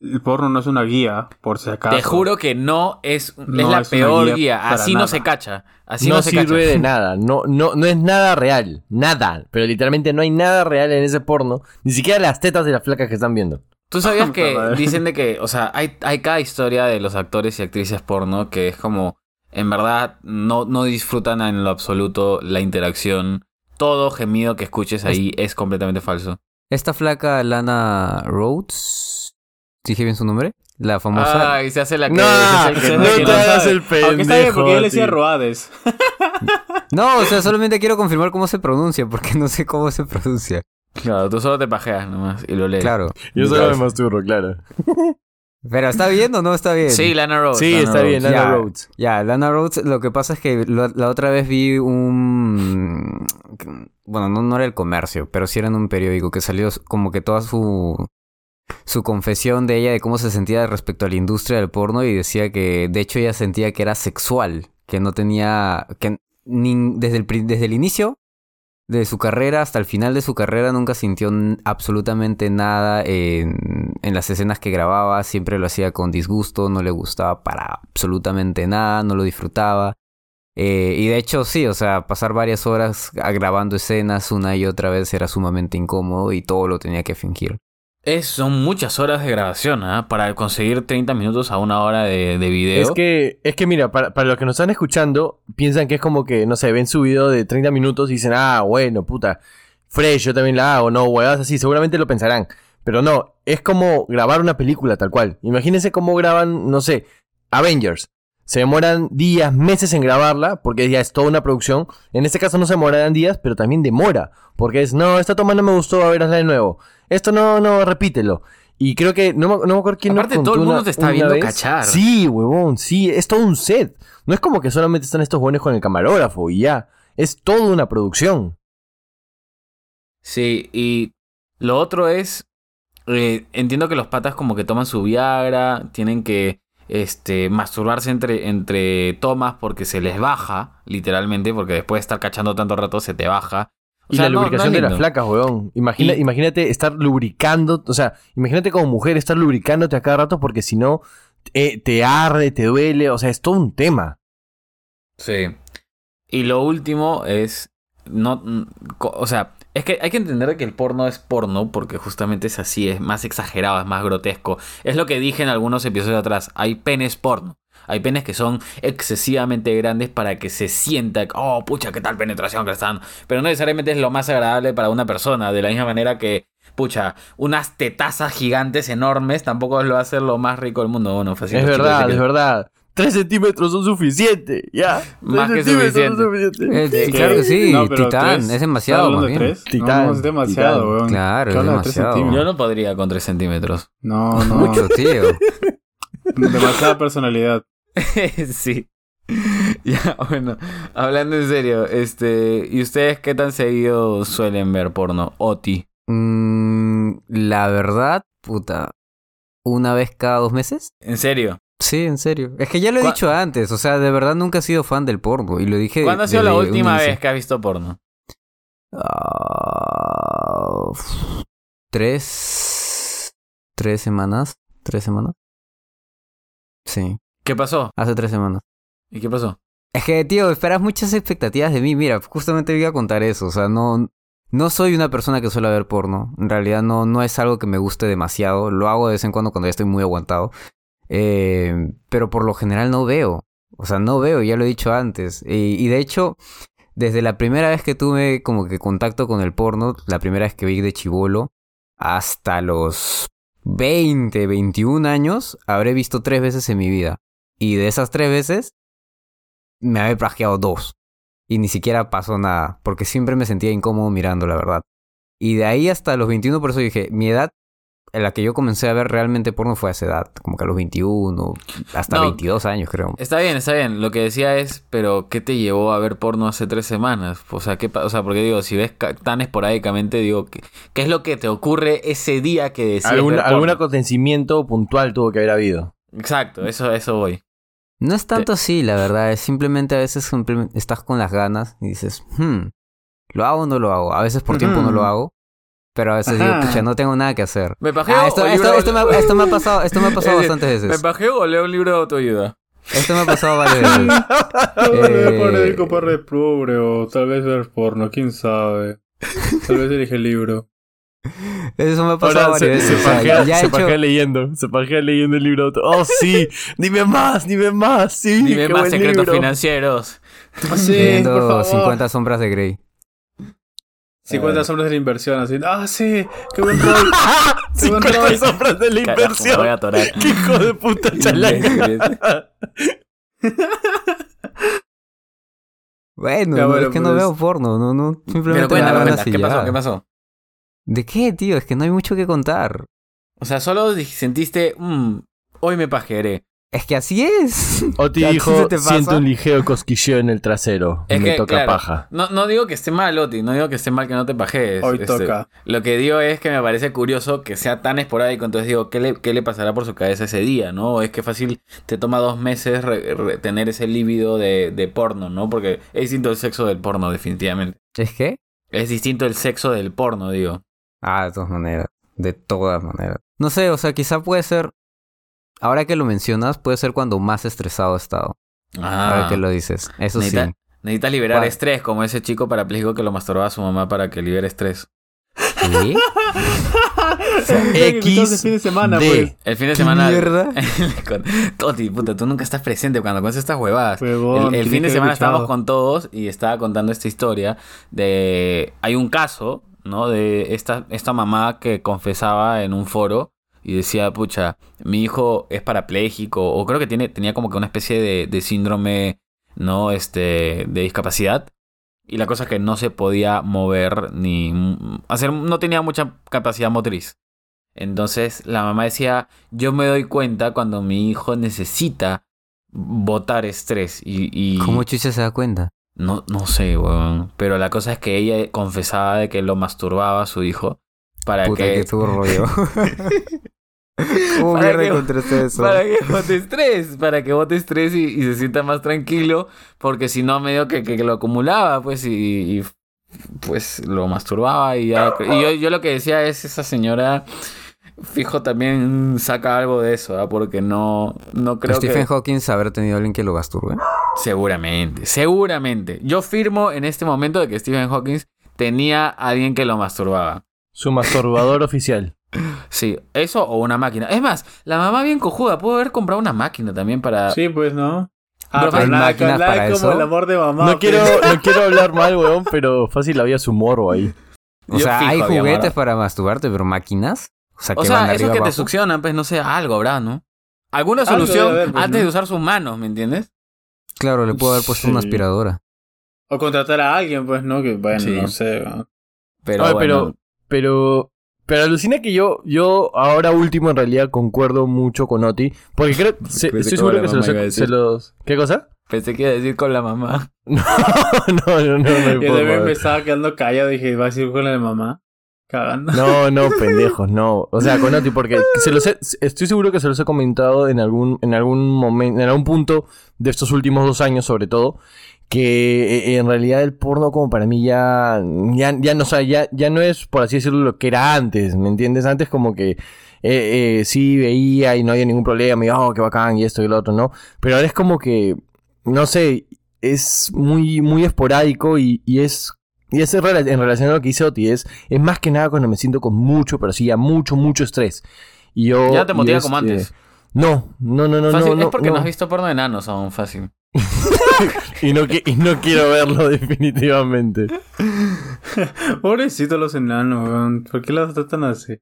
el porno no es una guía, por si acaso. Te juro que no es, es No la es peor guía Así no se cacha. Así no, no, se sirve cacha. de nada, no, no, no es nada real, nada, pero literalmente no hay nada real en ese porno, ni siquiera las tetas de las flacas que están viendo. ¿Tú sabías [laughs] que dicen de que, o sea, hay, hay cada historia de los actores y actrices porno que es como, en verdad, no, no disfrutan en lo absoluto la interacción. Todo gemido que escuches ahí es completamente falso. Esta flaca Lana Rhodes, ¿dije bien su nombre? La famosa... Ay, se hace la que... No, se hace el que no que te hagas el Aunque está bien, porque yo le decía. Roades. [laughs] No, o sea, solamente quiero confirmar cómo se pronuncia, porque no sé cómo se pronuncia. Claro, tú solo te pajeas nomás y lo lees. Claro. Yo solo me cabeza. masturro, claro. [laughs] Pero ¿está bien o no está bien? Sí, Lana Rhodes. Sí, Lana está bien. Lana Ya, Rhodes. Ya, Lana Rhodes, lo que pasa es que lo- la otra vez vi un... Bueno, no, no era el comercio, pero sí era en un periódico que salió como que toda su... Su confesión de ella de cómo se sentía respecto a la industria del porno y decía que de hecho ella sentía que era sexual, que no tenía... que ni- desde, el, desde el inicio de su carrera hasta el final de su carrera nunca sintió absolutamente nada en, en las escenas que grababa, siempre lo hacía con disgusto, no le gustaba para absolutamente nada, no lo disfrutaba. Eh, y de hecho sí, o sea, pasar varias horas grabando escenas una y otra vez era sumamente incómodo y todo lo tenía que fingir. Es, son muchas horas de grabación, ¿ah? Para conseguir 30 minutos a una hora de, de video. Es que, es que mira, para, para los que nos están escuchando, piensan que es como que, no sé, ven su video de 30 minutos y dicen, ah, bueno, puta, fresh, yo también la hago, no, huevadas así, seguramente lo pensarán. Pero no, es como grabar una película tal cual. Imagínense cómo graban, no sé, Avengers. Se demoran días, meses en grabarla, porque ya es toda una producción. En este caso no se demorarán días, pero también demora. Porque es, no, esta toma no me gustó, a ver, hazla de nuevo. Esto no, no, repítelo. Y creo que, no, me- no me acuerdo quién nos Aparte, contó todo el mundo una- te está viendo vez. cachar. Sí, huevón, sí, es todo un set. No es como que solamente están estos buenos con el camarógrafo y ya. Es toda una producción. Sí, y lo otro es, eh, entiendo que los patas como que toman su Viagra, tienen que este, masturbarse entre, entre tomas porque se les baja, literalmente, porque después de estar cachando tanto rato se te baja. O Y sea, la no- no es lubricación de las flacas, weón. Imagina, Y- Imagínate estar lubricando, o sea, imagínate como mujer estar lubricándote a cada rato porque si no eh, te arde, te duele, o sea, es todo un tema. Sí. Y lo último es. No, o sea, es que hay que entender que el porno es porno porque justamente es así, es más exagerado, es más grotesco. Es lo que dije en algunos episodios atrás. Hay penes porno. Hay penes que son excesivamente grandes para que se sienta, oh, pucha, qué tal penetración que están. Pero no necesariamente es lo más agradable para una persona. De la misma manera que, pucha, unas tetazas gigantes enormes tampoco lo va a hacer lo más rico del mundo. Bueno, fácil, es chicos, verdad, que- es verdad. Tres centímetros son suficientes, ya. Más que centímetros son suficiente. suficientes. Eh, Sí, claro que sí, No, Titán, tres- es demasiado. ¿Estás hablando más bien. tres? Titán, No, es demasiado, Titán. weón. Claro, ¿Qué es demasiado. Yo no podría con 3 centímetros. No, [laughs] no. Mucho, tío. [laughs] Demasiada personalidad. [laughs] sí. Ya, bueno, hablando en serio, este, ¿y ustedes qué tan seguido suelen ver porno? Oti. Mm, la verdad, puta. ¿Una vez cada dos meses? ¿En serio? Sí, en serio. Es que ya lo he ¿Cuá- dicho antes, o sea, de verdad nunca he sido fan del porno. Y lo dije. ¿Cuándo ha sido la última vez que has visto porno? Ah, tres. Tres semanas. ¿Tres semanas? Sí, ¿Qué pasó? hace tres semanas. ¿Y qué pasó? Es que, tío, esperas muchas expectativas de mí. Mira, justamente iba a contar eso. O sea, no, no soy una persona que suele ver porno. En realidad no, no es algo que me guste demasiado. Lo hago de vez en cuando cuando ya estoy muy aguantado. Eh, pero por lo general no veo. O sea, no veo, ya lo he dicho antes. Y, y de hecho, desde la primera vez que tuve como que contacto con el porno, la primera vez que vi de chivolo, hasta los 20, 21 años, habré visto tres veces en mi vida. Y de esas tres veces, me había plagiado dos. Y ni siquiera pasó nada, porque siempre me sentía incómodo mirando, la verdad. Y de ahí hasta los 21, por eso dije, mi edad en la que yo comencé a ver realmente porno fue a esa edad, como que a los 21, hasta No. 22 años creo. Está bien, está bien. Lo que decía es, pero ¿qué te llevó a ver porno hace tres semanas? O sea, ¿qué pa- o sea porque digo, si ves tan esporádicamente, digo, ¿qué, qué es lo que te ocurre ese día que decides Algún, ver algún acontecimiento puntual tuvo que haber habido. Exacto, eso, eso voy. No es tanto así, la verdad, es simplemente a veces simplemente estás con las ganas y dices, hmm, ¿lo hago o no lo hago? A veces por tiempo no lo hago, pero a veces digo, Ajá. pucha, no tengo nada que hacer. ¿Me pajeo Ah, esto, o esto, libro- esto me, ha- esto me ha pasado, esto me ha pasado [laughs] decir, bastantes ¿Me veces. pajeo o leo un libro de autoayuda? Esto me ha pasado varias [laughs] veces. [laughs] Eh... Por Eh, el pobre o tal vez ver porno, quién sabe. Tal vez elige el libro. Eso me ha pasado Ahora se, varias se veces. o sea, pajea, se hecho- pajea leyendo, se pajea leyendo el libro. Oh, sí, dime más, dime más, sí. Dime qué más buen secretos libro. financieros. Sí, leyendo por favor. 50 sombras de Grey. 50 sombras de la inversión, así. Ah, sí, qué buen rol. [laughs] Qué buen [laughs] 50 rol. sombras de la Carajo, inversión. voy a atorar. [laughs] Qué hijo de puta chalaca. Bueno, no, bueno, es que no pues. veo porno, no, no. Simplemente Pero cuéntame, ¿qué pasó? ¿Qué pasó? ¿De qué, tío? Es que no hay mucho que contar. O sea, solo sentiste, "Mm, hoy me pajearé. Es que así es. Oti ¿A [laughs] ti dijo, te siento un ligero cosquilleo en el trasero. Es me que, toca claro, paja. No, no digo que esté mal, Oti, no digo que esté mal que no te pajees. Hoy Este, toca. Lo que digo es que me parece curioso que sea tan esporádico, entonces digo, ¿qué le, qué le pasará por su cabeza ese día, no? Es que fácil te toma dos meses re- re- tener ese líbido de, de porno, ¿no? Porque es distinto el sexo del porno, definitivamente. ¿Es que? Es distinto el sexo del porno, digo. Ah, de todas maneras. De todas maneras. No sé, o sea, quizá puede ser. Ahora que lo mencionas, puede ser cuando más estresado he estado. Ahora Ah, que lo dices. Eso sí. necesita- necesitas liberar ¿Cuál? estrés, como ese chico parapléjico que lo masturbaba a su mamá para que libere estrés. ¿Qué? [laughs] X. de fin de semana, D. pues. El fin de ¿Qué semana. mierda? [laughs] Toti, puta, tú nunca estás presente cuando conoces estas huevadas. Huevón, el, el fin de semana escuchado. estábamos con todos y estaba contando esta historia de... Hay un caso, ¿no? De esta, esta mamá que confesaba en un foro y decía, pucha, mi hijo es parapléjico o creo que tiene, tenía como que una especie de, de síndrome, ¿no? Este, de discapacidad. Y la cosa es que no se podía mover ni mm, hacer, no tenía mucha capacidad motriz. Entonces la mamá decía, yo me doy cuenta cuando mi hijo necesita botar estrés y... y ¿Cómo Chucha se da cuenta? No, no sé, weón. Pero la cosa es que ella confesaba de que lo masturbaba a su hijo para Puta, que que tuvo rollo. [laughs] ¿Cómo Para que- encontraste eso? Para que bote estrés, para que bote estrés y, y se sienta más tranquilo, porque si no, medio que, que, que lo acumulaba, pues, y, y, pues lo masturbaba y ya. Y yo, yo lo que decía es, esa señora, fijo, también saca algo de eso, ¿ah? porque no, no creo Stephen que... Hawking habrá tenido alguien que lo gasturbe. Seguramente, seguramente. Yo firmo en este momento de que Stephen Hawking tenía a alguien que lo masturbaba. Su masturbador [laughs] oficial. Sí, eso o una máquina. Es más, la mamá bien cojuda, pudo haber comprado una máquina también para... Sí, pues, ¿no? Ah, Pero pero ¿hay nada, máquinas nada para como eso? el amor de mamá. No pues. quiero, no [laughs] quiero hablar mal, weón, pero fácil había su morbo ahí. O Yo sea, fijo hay juguetes para masturbarte, pero máquinas. O sea, que O van sea, de eso arriba que te succionan, pues no sé, algo habrá, ¿no? Alguna solución haber, pues, antes ¿no? de usar sus manos, ¿me entiendes? Claro, le puedo haber puesto una aspiradora. O contratar a alguien, pues, ¿no? Que, bueno, Sí. no sé. ¿no? Pero Oye, bueno, Pero, pero alucina que yo, yo ahora último en realidad concuerdo mucho con Oti. Porque creo, [laughs] se- estoy que seguro que se los, se los... ¿Qué cosa? pensé que iba a decir con la mamá. [laughs] No, no, no, no, no [laughs] Yo también me estaba quedando callado. Dije, va a decir con la de mamá. Cagando. No, no, [laughs] pendejos, no. O sea, con Oti, porque se los he- estoy seguro que se los he comentado en algún, en algún momento, en algún punto de estos últimos dos años, sobre todo, que eh, en realidad el porno como para mí ya, ya, ya no, o sea, ya, ya no es, por así decirlo, lo que era antes, ¿me entiendes? Antes como que eh, eh, sí veía y no había ningún problema, y oh, qué bacán, y esto y lo otro, ¿no? Pero ahora es como que, no sé, es muy, muy esporádico y, y es y es en rela- en relación a lo que dice Oti, es, es más que nada cuando me siento con mucho, pero sí, ya mucho, mucho estrés. Y yo... ya te y motiva es, como eh, antes. no, no, no, no, Fácil, no, no. es porque no. no. has visto porno de enanos aún, fácil. [laughs] Y no, y no quiero verlo [laughs] definitivamente. [laughs] Pobrecito los enanos, weón. ¿Por qué los tratan así?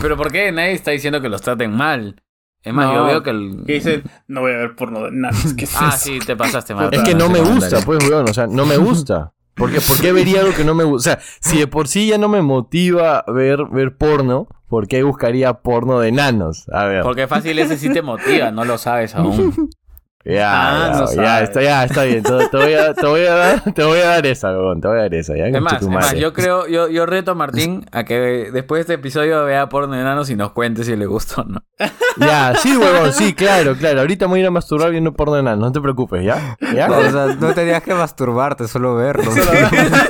Pero ¿por qué nadie está diciendo que los traten mal? Es más, No, yo veo que el... Que dicen, no voy a ver porno de enanos. ¿Qué es Ah, eso? sí, te pasaste, Marta. Es que no me gusta, pues, weón, o sea, no me gusta. ¿Por qué, ¿Por qué vería algo que no me gusta? O sea, si de por sí ya no me motiva ver, ver porno, ¿por qué buscaría porno de enanos? A ver. Porque fácil ese sí te motiva, no lo sabes aún. [laughs] Ya, Ah, ya, no está, ya, está bien. Te, te voy a, te, voy a dar, te voy a dar esa, weón. Te voy a dar esa, ya. Es más, es yo creo, yo, yo reto a Martín [laughs] a que después de este episodio vea porno de enanos y nos cuente si le gustó o no. [laughs] Ya, sí, huevón, sí, claro, claro. Ahorita me voy a ir a masturbar viendo porno de enanos, no te preocupes, ¿ya? ¿Ya? O sea, no tenías que masturbarte, solo verlo. [laughs]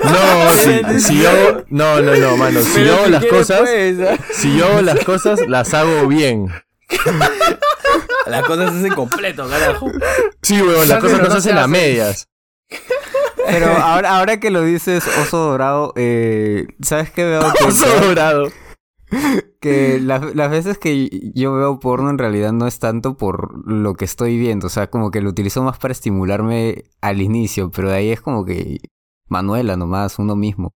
No, si, si yo. No, no, no, mano. Si yo hago las cosas. Si yo hago las cosas, las hago bien. [laughs] Las cosas se hacen completo, carajo. Sí, huevón, las cosas no se hacen a medias. Pero ahora, ahora que lo dices, oso dorado, eh, ¿sabes qué veo? [laughs] Que, Oso dorado. que las, las veces que yo veo porno en realidad no es tanto por lo que estoy viendo. O sea, como que lo utilizo más para estimularme al inicio, pero de ahí es como que Manuela nomás, uno mismo.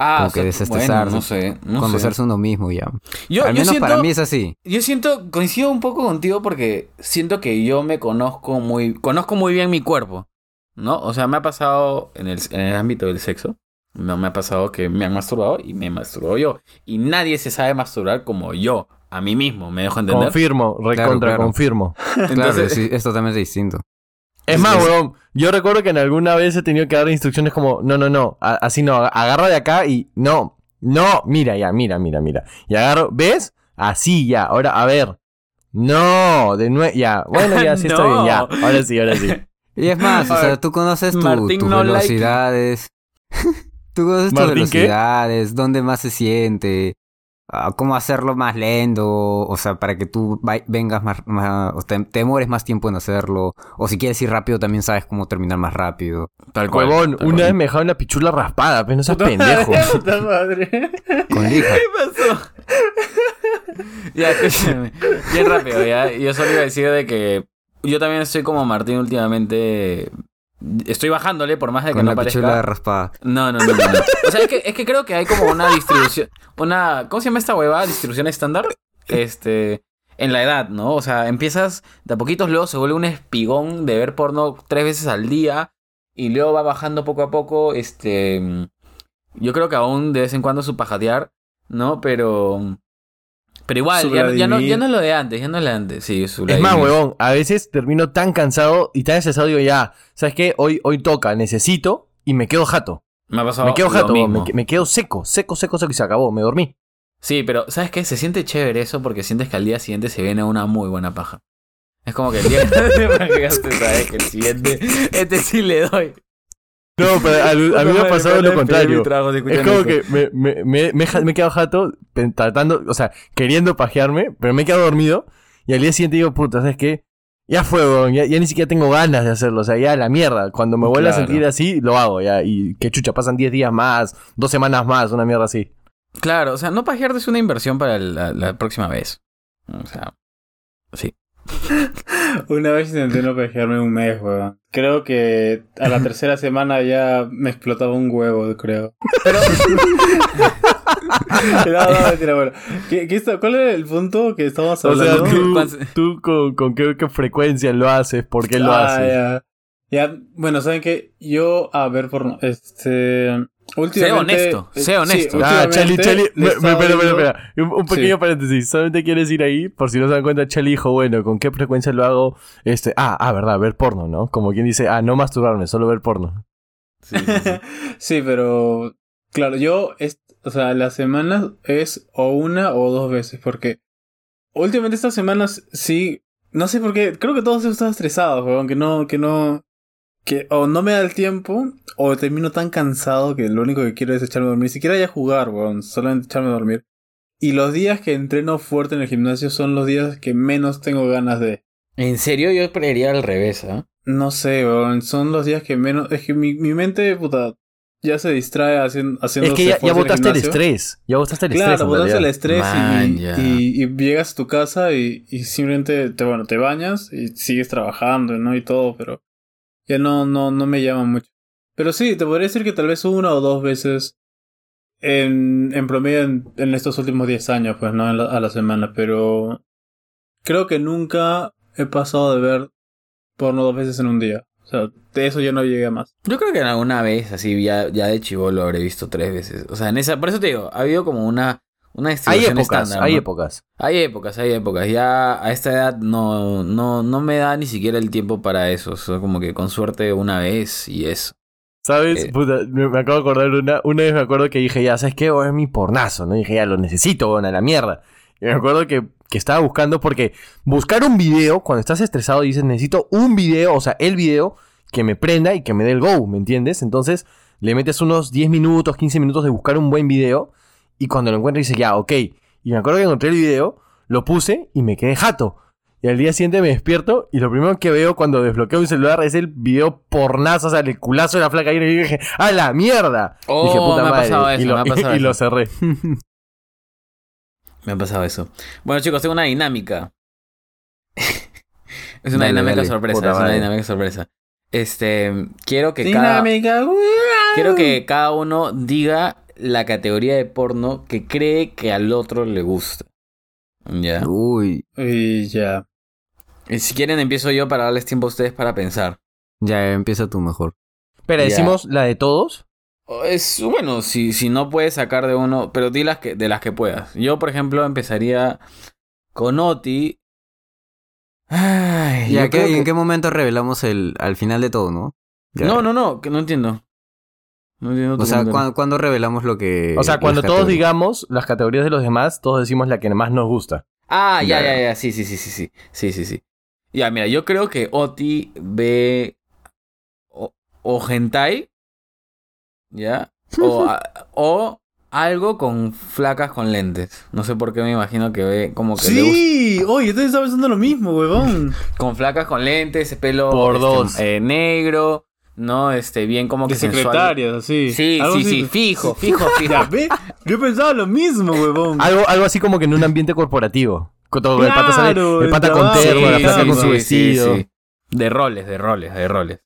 Ah, Como que desestresarse, bueno, no sé, no conocerse sé. uno mismo ya. Yo, al yo menos siento, para mí es así. yo siento, coincido un poco contigo porque siento que yo me conozco muy, conozco muy bien mi cuerpo, ¿no? O sea, me ha pasado en el, en el ámbito del sexo, no me ha pasado que me han masturbado y me he masturbado yo. Y nadie se sabe masturbar como yo, a mí mismo, ¿me dejo entender? Confirmo, recontra, claro. confirmo. [laughs] Claro, Entonces- sí, es totalmente distinto. Es más, huevón, yo recuerdo que en alguna vez he tenido que dar instrucciones como, no, no, no, a- así no, agarra de acá y no, no, mira ya, mira, mira, mira. Y agarro, ¿ves? Así ya, ahora, a ver. No, de nuevo, ya, bueno, ya, sí está No. [laughs] bien, ya, ahora sí, ahora sí. Y es más, o A sea, ver, tú conoces tu- Martín tus no like. velocidades. [laughs] tú conoces tus ¿Martín qué? velocidades, dónde más se siente, cómo hacerlo más lento, o sea, para que tú vengas más, más o te, te demores más tiempo en hacerlo. O si quieres ir rápido, también sabes cómo terminar más rápido. Tal cual. Huevón, tal una cual. vez me dejaron la pichula raspada, pero no seas pendejo. madre, [laughs] puta madre. Con lija. pasó? ya, [laughs] escúchame. Bien rápido, ya. Yo solo iba a decir de que yo también estoy como Martín últimamente. Estoy bajándole por más de que Con no la parezca. raspada. No, no, no, no, no. O sea, es que, es que creo que hay como una distribución. Una. ¿Cómo se llama esta huevada? Distribución estándar. Este. En la edad, ¿no? O sea, empiezas de a poquitos, luego se vuelve un espigón de ver porno tres veces al día. Y luego va bajando poco a poco. Este. Yo creo que aún de vez en cuando su pajatear, ¿no? Pero. Pero igual, ya, no- ya no, Vladimir. ya no es lo de antes, ya no es lo de antes. Sí, Es más, huevón, a veces termino tan cansado y tan estresado, digo, ya, ¿sabes qué? Hoy, hoy toca, necesito y me quedo jato. Me ha pasado Me quedo jato, me, que- me quedo seco, seco, seco, seco y se acabó, me dormí. Sí, pero ¿sabes qué? Se siente chévere eso porque sientes que al día siguiente se viene una muy buena paja. Es como que el día [laughs] que te sabes que el siguiente, este sí le doy. No, [laughs] pero a, a mí me ha pasado lo contrario. Es como que me, me, me, me, he quedado jato tratando, o sea, queriendo pajearme, pero me he quedado dormido y al día siguiente digo, puta, ¿sabes qué? Ya fue, weón, ya, ya ni siquiera tengo ganas de hacerlo, o sea, ya la mierda. Cuando me vuelva Claro. a sentir así, lo hago, ya. Y que chucha, pasan 10 días más, dos semanas más, una mierda así. Claro, o sea, no pajearte es una inversión para la, la próxima vez. O sea, sí. [laughs] Una vez intenté no pejearme un mes, weón. Creo que a la tercera [laughs] semana ya me explotaba un huevo, creo. Pero. [laughs] no, no, mentira, bueno. ¿Qué, qué está- ¿Cuál era el punto que estábamos O sea, hablando? tú, tú con, con qué, qué frecuencia lo haces, por qué lo Ah, haces. Ya. Ya, bueno, ¿saben qué? Yo, a ver, por este. Últimamente, Sé honesto, eh, sé honesto. sí, Ah, me- me- estaba espera, espera, espera. Un, un pequeño Sí. paréntesis. Solamente quieres ir ahí, por si no se dan cuenta, Charlie dijo, bueno, ¿con qué frecuencia lo hago? Este, ah, ah, verdad, ver porno, ¿no? Como quien dice, ah, no masturbarme, solo ver porno. Sí, sí, sí. [laughs] Sí, pero claro, yo, es, o sea, las semanas es o una o dos veces, porque últimamente estas semanas sí, no sé por qué, creo que todos están estresados, weón, que no, que no, que o no me da el tiempo, o termino tan cansado que lo único que quiero es echarme a dormir, ni siquiera ya jugar, weón, solamente echarme a dormir. Y los días que entreno fuerte en el gimnasio son los días que menos tengo ganas de. En serio, yo creería al revés, ¿ah? No sé, weón, son los días que menos, es que mi, mi mente, puta, ya se distrae haciendo, haciendo Es que ya, ya botaste el estrés. Ya botaste el Claro, estrés. en botaste el estrés Man, y, ya. y, y llegas a tu casa y, y simplemente te, bueno, te bañas y sigues trabajando, ¿no? Y todo, pero ya no, no, no me llama mucho. Pero sí, te podría decir que tal vez una o dos veces en, en promedio en, en estos últimos 10 años, pues, ¿no? La- a la semana, pero creo que nunca he pasado de ver porno dos veces en un día. O sea, de eso ya no llegué más. Yo creo que en alguna vez, así, ya, ya de chivo lo habré visto tres veces. O sea, en esa, por eso te digo, ha habido como una, una Hay épocas, estándar. hay ¿no? épocas. Hay épocas, hay épocas. Ya a esta edad no, no, no me da ni siquiera el tiempo para eso. O sea, como que con suerte una vez y eso. ¿Sabes? Eh. Puta, me, me acabo de acordar una. Una vez me acuerdo que dije, ya, ¿sabes qué? Oh, es mi pornazo, ¿no? Y dije, ya, lo necesito, bueno, a la mierda. Y me acuerdo que, que estaba buscando, porque buscar un video, cuando estás estresado, dices, necesito un video, o sea, el video que me prenda y que me dé el go, ¿me entiendes? Entonces, le metes unos 10 minutos, 15 minutos de buscar un buen video, y cuando lo encuentras, dices, ya, ok. Y me acuerdo que encontré el video, lo puse y me quedé jato. Y al día siguiente me despierto y lo primero que veo cuando desbloqueo mi celular es el video pornazo, o sea, el culazo de la flaca ahí y dije, ¡a la mierda! Oh, dije, puta me ha y eso, lo, me ha pasado [laughs] y lo eso. cerré. [laughs] Me ha pasado eso. Bueno, chicos, tengo una dinámica. [laughs] es una Dale, dinámica dale, sorpresa, puta es una madre. dinámica sorpresa. Este, quiero que cada Dinámica, quiero que cada uno diga la categoría de porno que cree que al otro le gusta. Ya. Uy, Y ya. Y si quieren empiezo yo para darles tiempo a ustedes para pensar. ya empieza tú mejor. Ya. ¿decimos la de todos? Es bueno, si, si no puedes sacar de uno, pero di las que, de las que puedas. Yo, por ejemplo, empezaría con Oti. Ay, ¿Y a qué- creo en que- qué momento revelamos el al final de todo, no? Ya. No, no, no, que no entiendo. O sea, cuando, cuando, revelamos lo que. O sea, cuando todos digamos las categorías de los demás, todos decimos la que más nos gusta. Ah, ya, ya, ya. Sí, sí, sí, sí, sí. Sí, sí, sí. Ya, mira, yo creo que Oti ve. O, o hentai. ¿Ya? O, [laughs] o algo con flacas con lentes. No sé por qué me imagino que ve como que. Sí, oye, entonces estaba pensando lo mismo, huevón. con flacas con lentes, pelo por este, dos. Eh, negro. ¿No? Este, bien como que De secretarias, así. Sí, Algo sí, así. [laughs] sí, fijo, fijo, fijo. Ya, ve, yo pensaba lo mismo, huevón. Algo, algo así como que en un ambiente corporativo. Con todo, el pata, sale- Claro, el pata con trabajo. terno, la Sí, sí, con su sí, vestido. De roles, de roles, de roles.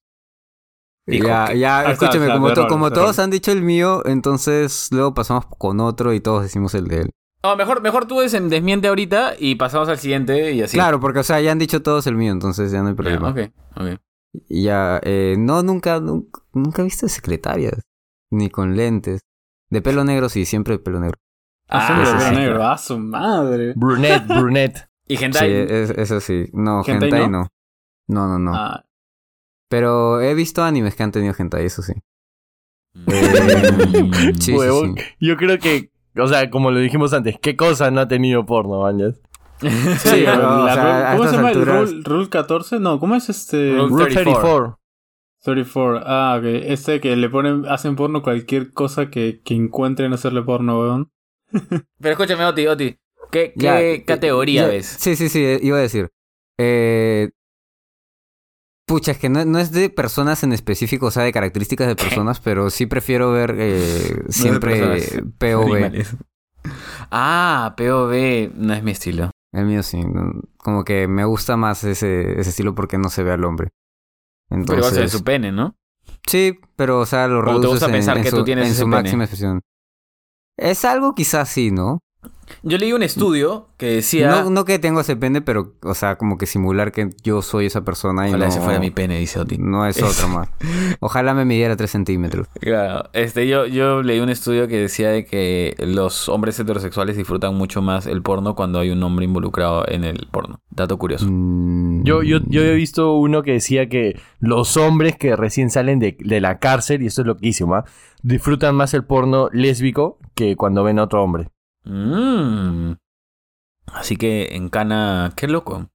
Dijo Ya, que- ya, está, escúchame, está, como, roles, como todos han dicho el mío, entonces luego pasamos con otro y todos decimos el de él. No, mejor, mejor tú des- desmiente ahorita y pasamos al siguiente y así. Claro, porque o sea, ya han dicho todos el mío, entonces ya no hay problema. ok, ok. Y ya, eh, no, nunca, nunca, nunca he visto secretarias, ni con lentes. De pelo negro, sí, siempre de pelo negro. Ah, Ah, sí, sí, sí. negro, a su madre. Brunette, brunette. [laughs] Y Sí, hentai. es- eso sí. No, ¿Hentai hentai no? no. No, no, no. Ah, Pero he visto animes que han tenido hentai, eso sí. Eh, [laughs] sí, sí, sí. Yo creo que, o sea, como lo dijimos antes, ¿qué cosa no ha tenido porno, mañas? Sí, pero, o la sea, a rule- ¿Cómo se llama? ¿El rule, rule 14? No, ¿cómo es este? Rule Rule 34. 34. Ah, ok. Este que le ponen, hacen porno cualquier cosa que, que encuentren hacerle porno, weón. [laughs] Pero escúchame, Oti, Oti. ¿Qué, qué Ya, eh, categoría ya, ves? Sí, sí, sí, iba a decir. Eh, pucha, es que no, no es de personas en específico, o sea, de características de [laughs] personas, pero sí prefiero ver eh, siempre personas, POV. Animales. Ah, POV no es mi estilo. El mío sí, como que me gusta más ese, ese estilo porque no se ve al hombre. Pero Entonces, igual se su pene, ¿no? sí, pero o sea, lo Como te reduces gusta en, pensar en que su, tú tienes en su pene. máxima expresión. Es algo quizás sí, ¿no? Yo leí un estudio que decía... No, no que tengo ese pene, pero, o sea, como que simular que yo soy esa persona y Ojalá no... ese fuera mi pene, dice Oti. No es [laughs] otro más. Ojalá me midiera 3 centímetros. Claro, este, yo, yo leí un estudio que decía de que los hombres heterosexuales disfrutan mucho más el porno cuando hay un hombre involucrado en el porno. Dato curioso. Mm, Yo, yo, yo he visto uno que decía que los hombres que recién salen de, de la cárcel, y esto es loquísimo, ¿ah? disfrutan más el porno lésbico que cuando ven a otro hombre. Mm. Así que en Cana, qué loco.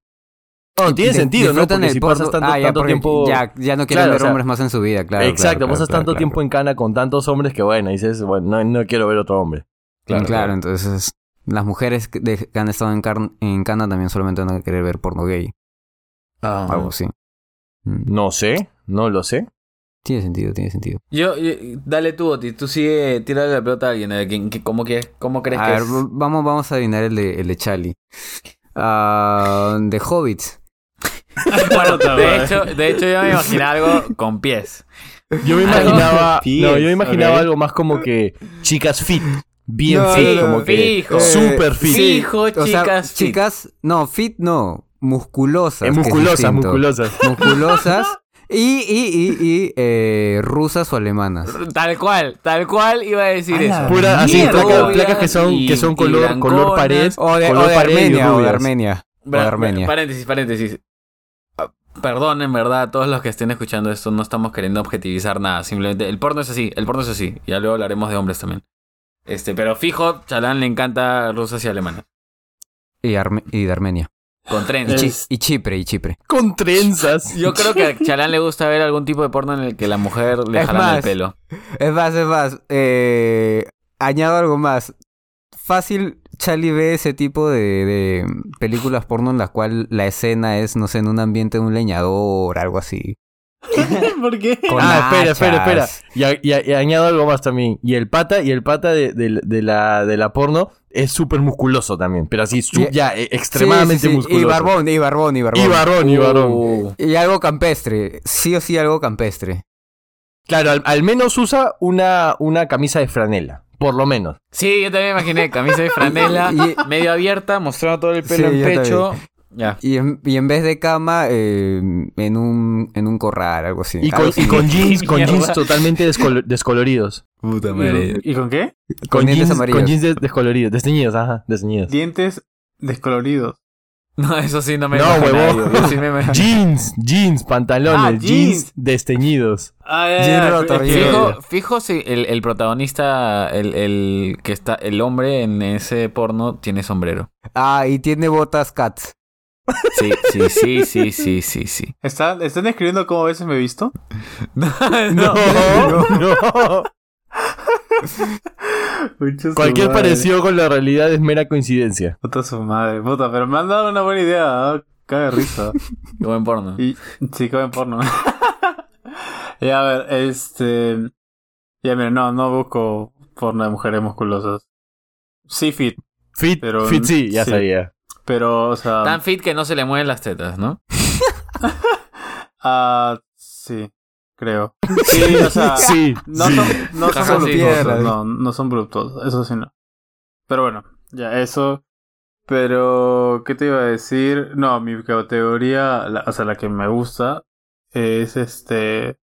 No, tiene sentido, ¿no? Porque el si pasas tanto, ah, ya, tanto tiempo... Ya, ya no quieren Claro, ver o sea, hombres más en su vida, claro. Exacto, claro, pasas claro, tanto claro, tiempo en cana con tantos hombres que, bueno, dices, bueno, no, no quiero ver otro hombre. Claro, claro, entonces las mujeres que, de- que han estado en, car- en Cana también solamente van a querer ver porno gay. Algo así. Mm, No sé, no lo sé. Tiene sentido, tiene sentido. Yo, yo- dale tú, Oti. Tú sigue, tírale la pelota a alguien. ¿eh? ¿Quién- qué- ¿Cómo, que, cómo crees A que ver, es? vamos, vamos a adivinar el de, el de Charlie. Ah, de Hobbits. [laughs] Bueno, de hecho, de hecho, yo me imaginaba algo con pies. Yo me imaginaba, Pies, [laughs] no, yo me imaginaba algo más como que chicas fit, bien No, fit, no, como que fijo. super fit. Fijo, o sea, chicas fit. chicas, no, fit no, musculosas. Eh, que es musculosas, musculosas. Musculosas y, y, y, y eh, rusas o alemanas. Tal cual, tal cual iba a decir eso. Pura, así, placas, placas que son, Y- que son color, color pared, O de, color o de pared Armenia, o de. O Armenia. Paréntesis, paréntesis. Ah, Perdón, en verdad, todos los que estén escuchando esto no estamos queriendo objetivizar nada. Simplemente, el porno es así, el porno es así. Ya luego hablaremos de hombres también. Este, pero fijo, Chalán le encanta rusas y alemanas. Y, Arme- y de Armenia. Con Y, trenzas. Es- y Chipre, y Chipre. Con trenzas. [laughs] Yo creo que a Chalán le gusta ver algún tipo de porno en el que la mujer le Es jalan el pelo. Es más, es más. Eh, añado algo más. Fácil, Charlie ve ese tipo de, de películas porno en las cuales la escena es, no sé, en un ambiente de un leñador, algo así. [laughs] ¿Por qué? Con ah, espera, espera, espera. Y, y y añado algo más también. Y el pata, y el pata de, de- de la, de la porno es súper musculoso también. Pero así, ya, eh, extremadamente Sí, sí, sí. musculoso. Y barbón, y barbón, y barbón. Y varón, y varón. Uh, Y algo campestre. Sí o sí algo campestre. Claro, al, al menos usa una, una camisa de franela. Por lo menos. Sí, yo también me imaginé camisa de [laughs] franela, Y- medio abierta, mostrando todo el pelo Sí, en pecho. Ya. Y en, y en vez de cama, eh, en, un, en un corral, algo así. Y con, Algo y así. con [laughs] jeans, con jeans totalmente descolo- [laughs] descoloridos. Puta ¿Y con qué? Con, dientes jeans, amarillos. con jeans de- descoloridos, desteñidos, ajá, desteñidos. Dientes descoloridos. No, eso sí no me No, huevón. sí. Jeans, jeans, pantalones, Ah, jeans. jeans. desteñidos. Ah, ya, roto, fijo si el, el protagonista, el, el que está, el hombre en ese porno tiene sombrero. Ah, y tiene botas cats. Sí, sí, sí, sí, sí, sí, sí. ¿Están, ¿Están escribiendo cómo a veces me he visto? [laughs] [laughs] No, No, no. [laughs] Cualquier parecido con la realidad es mera coincidencia. Puta su madre, puta, pero me han dado una buena idea, ¿ah? caga risa. Qué buen porno. Y sí, comen porno. ya, a ver, este. Ya, mira, no, no busco porno de mujeres musculosas. Sí, fit, Fit, Pero- fit sí, ya sí. sabía. Pero, o sea. Tan fit que no se le mueven las tetas, ¿no? [laughs] Ah, sí, creo. [laughs] Sí, o sea. Sí, No sí. son, no son voluptuosos, no, no son voluptuosos, eso sí no. Pero bueno, ya eso. Pero, ¿qué te iba a decir? No, mi categoría, la- o sea, la que me gusta, es este...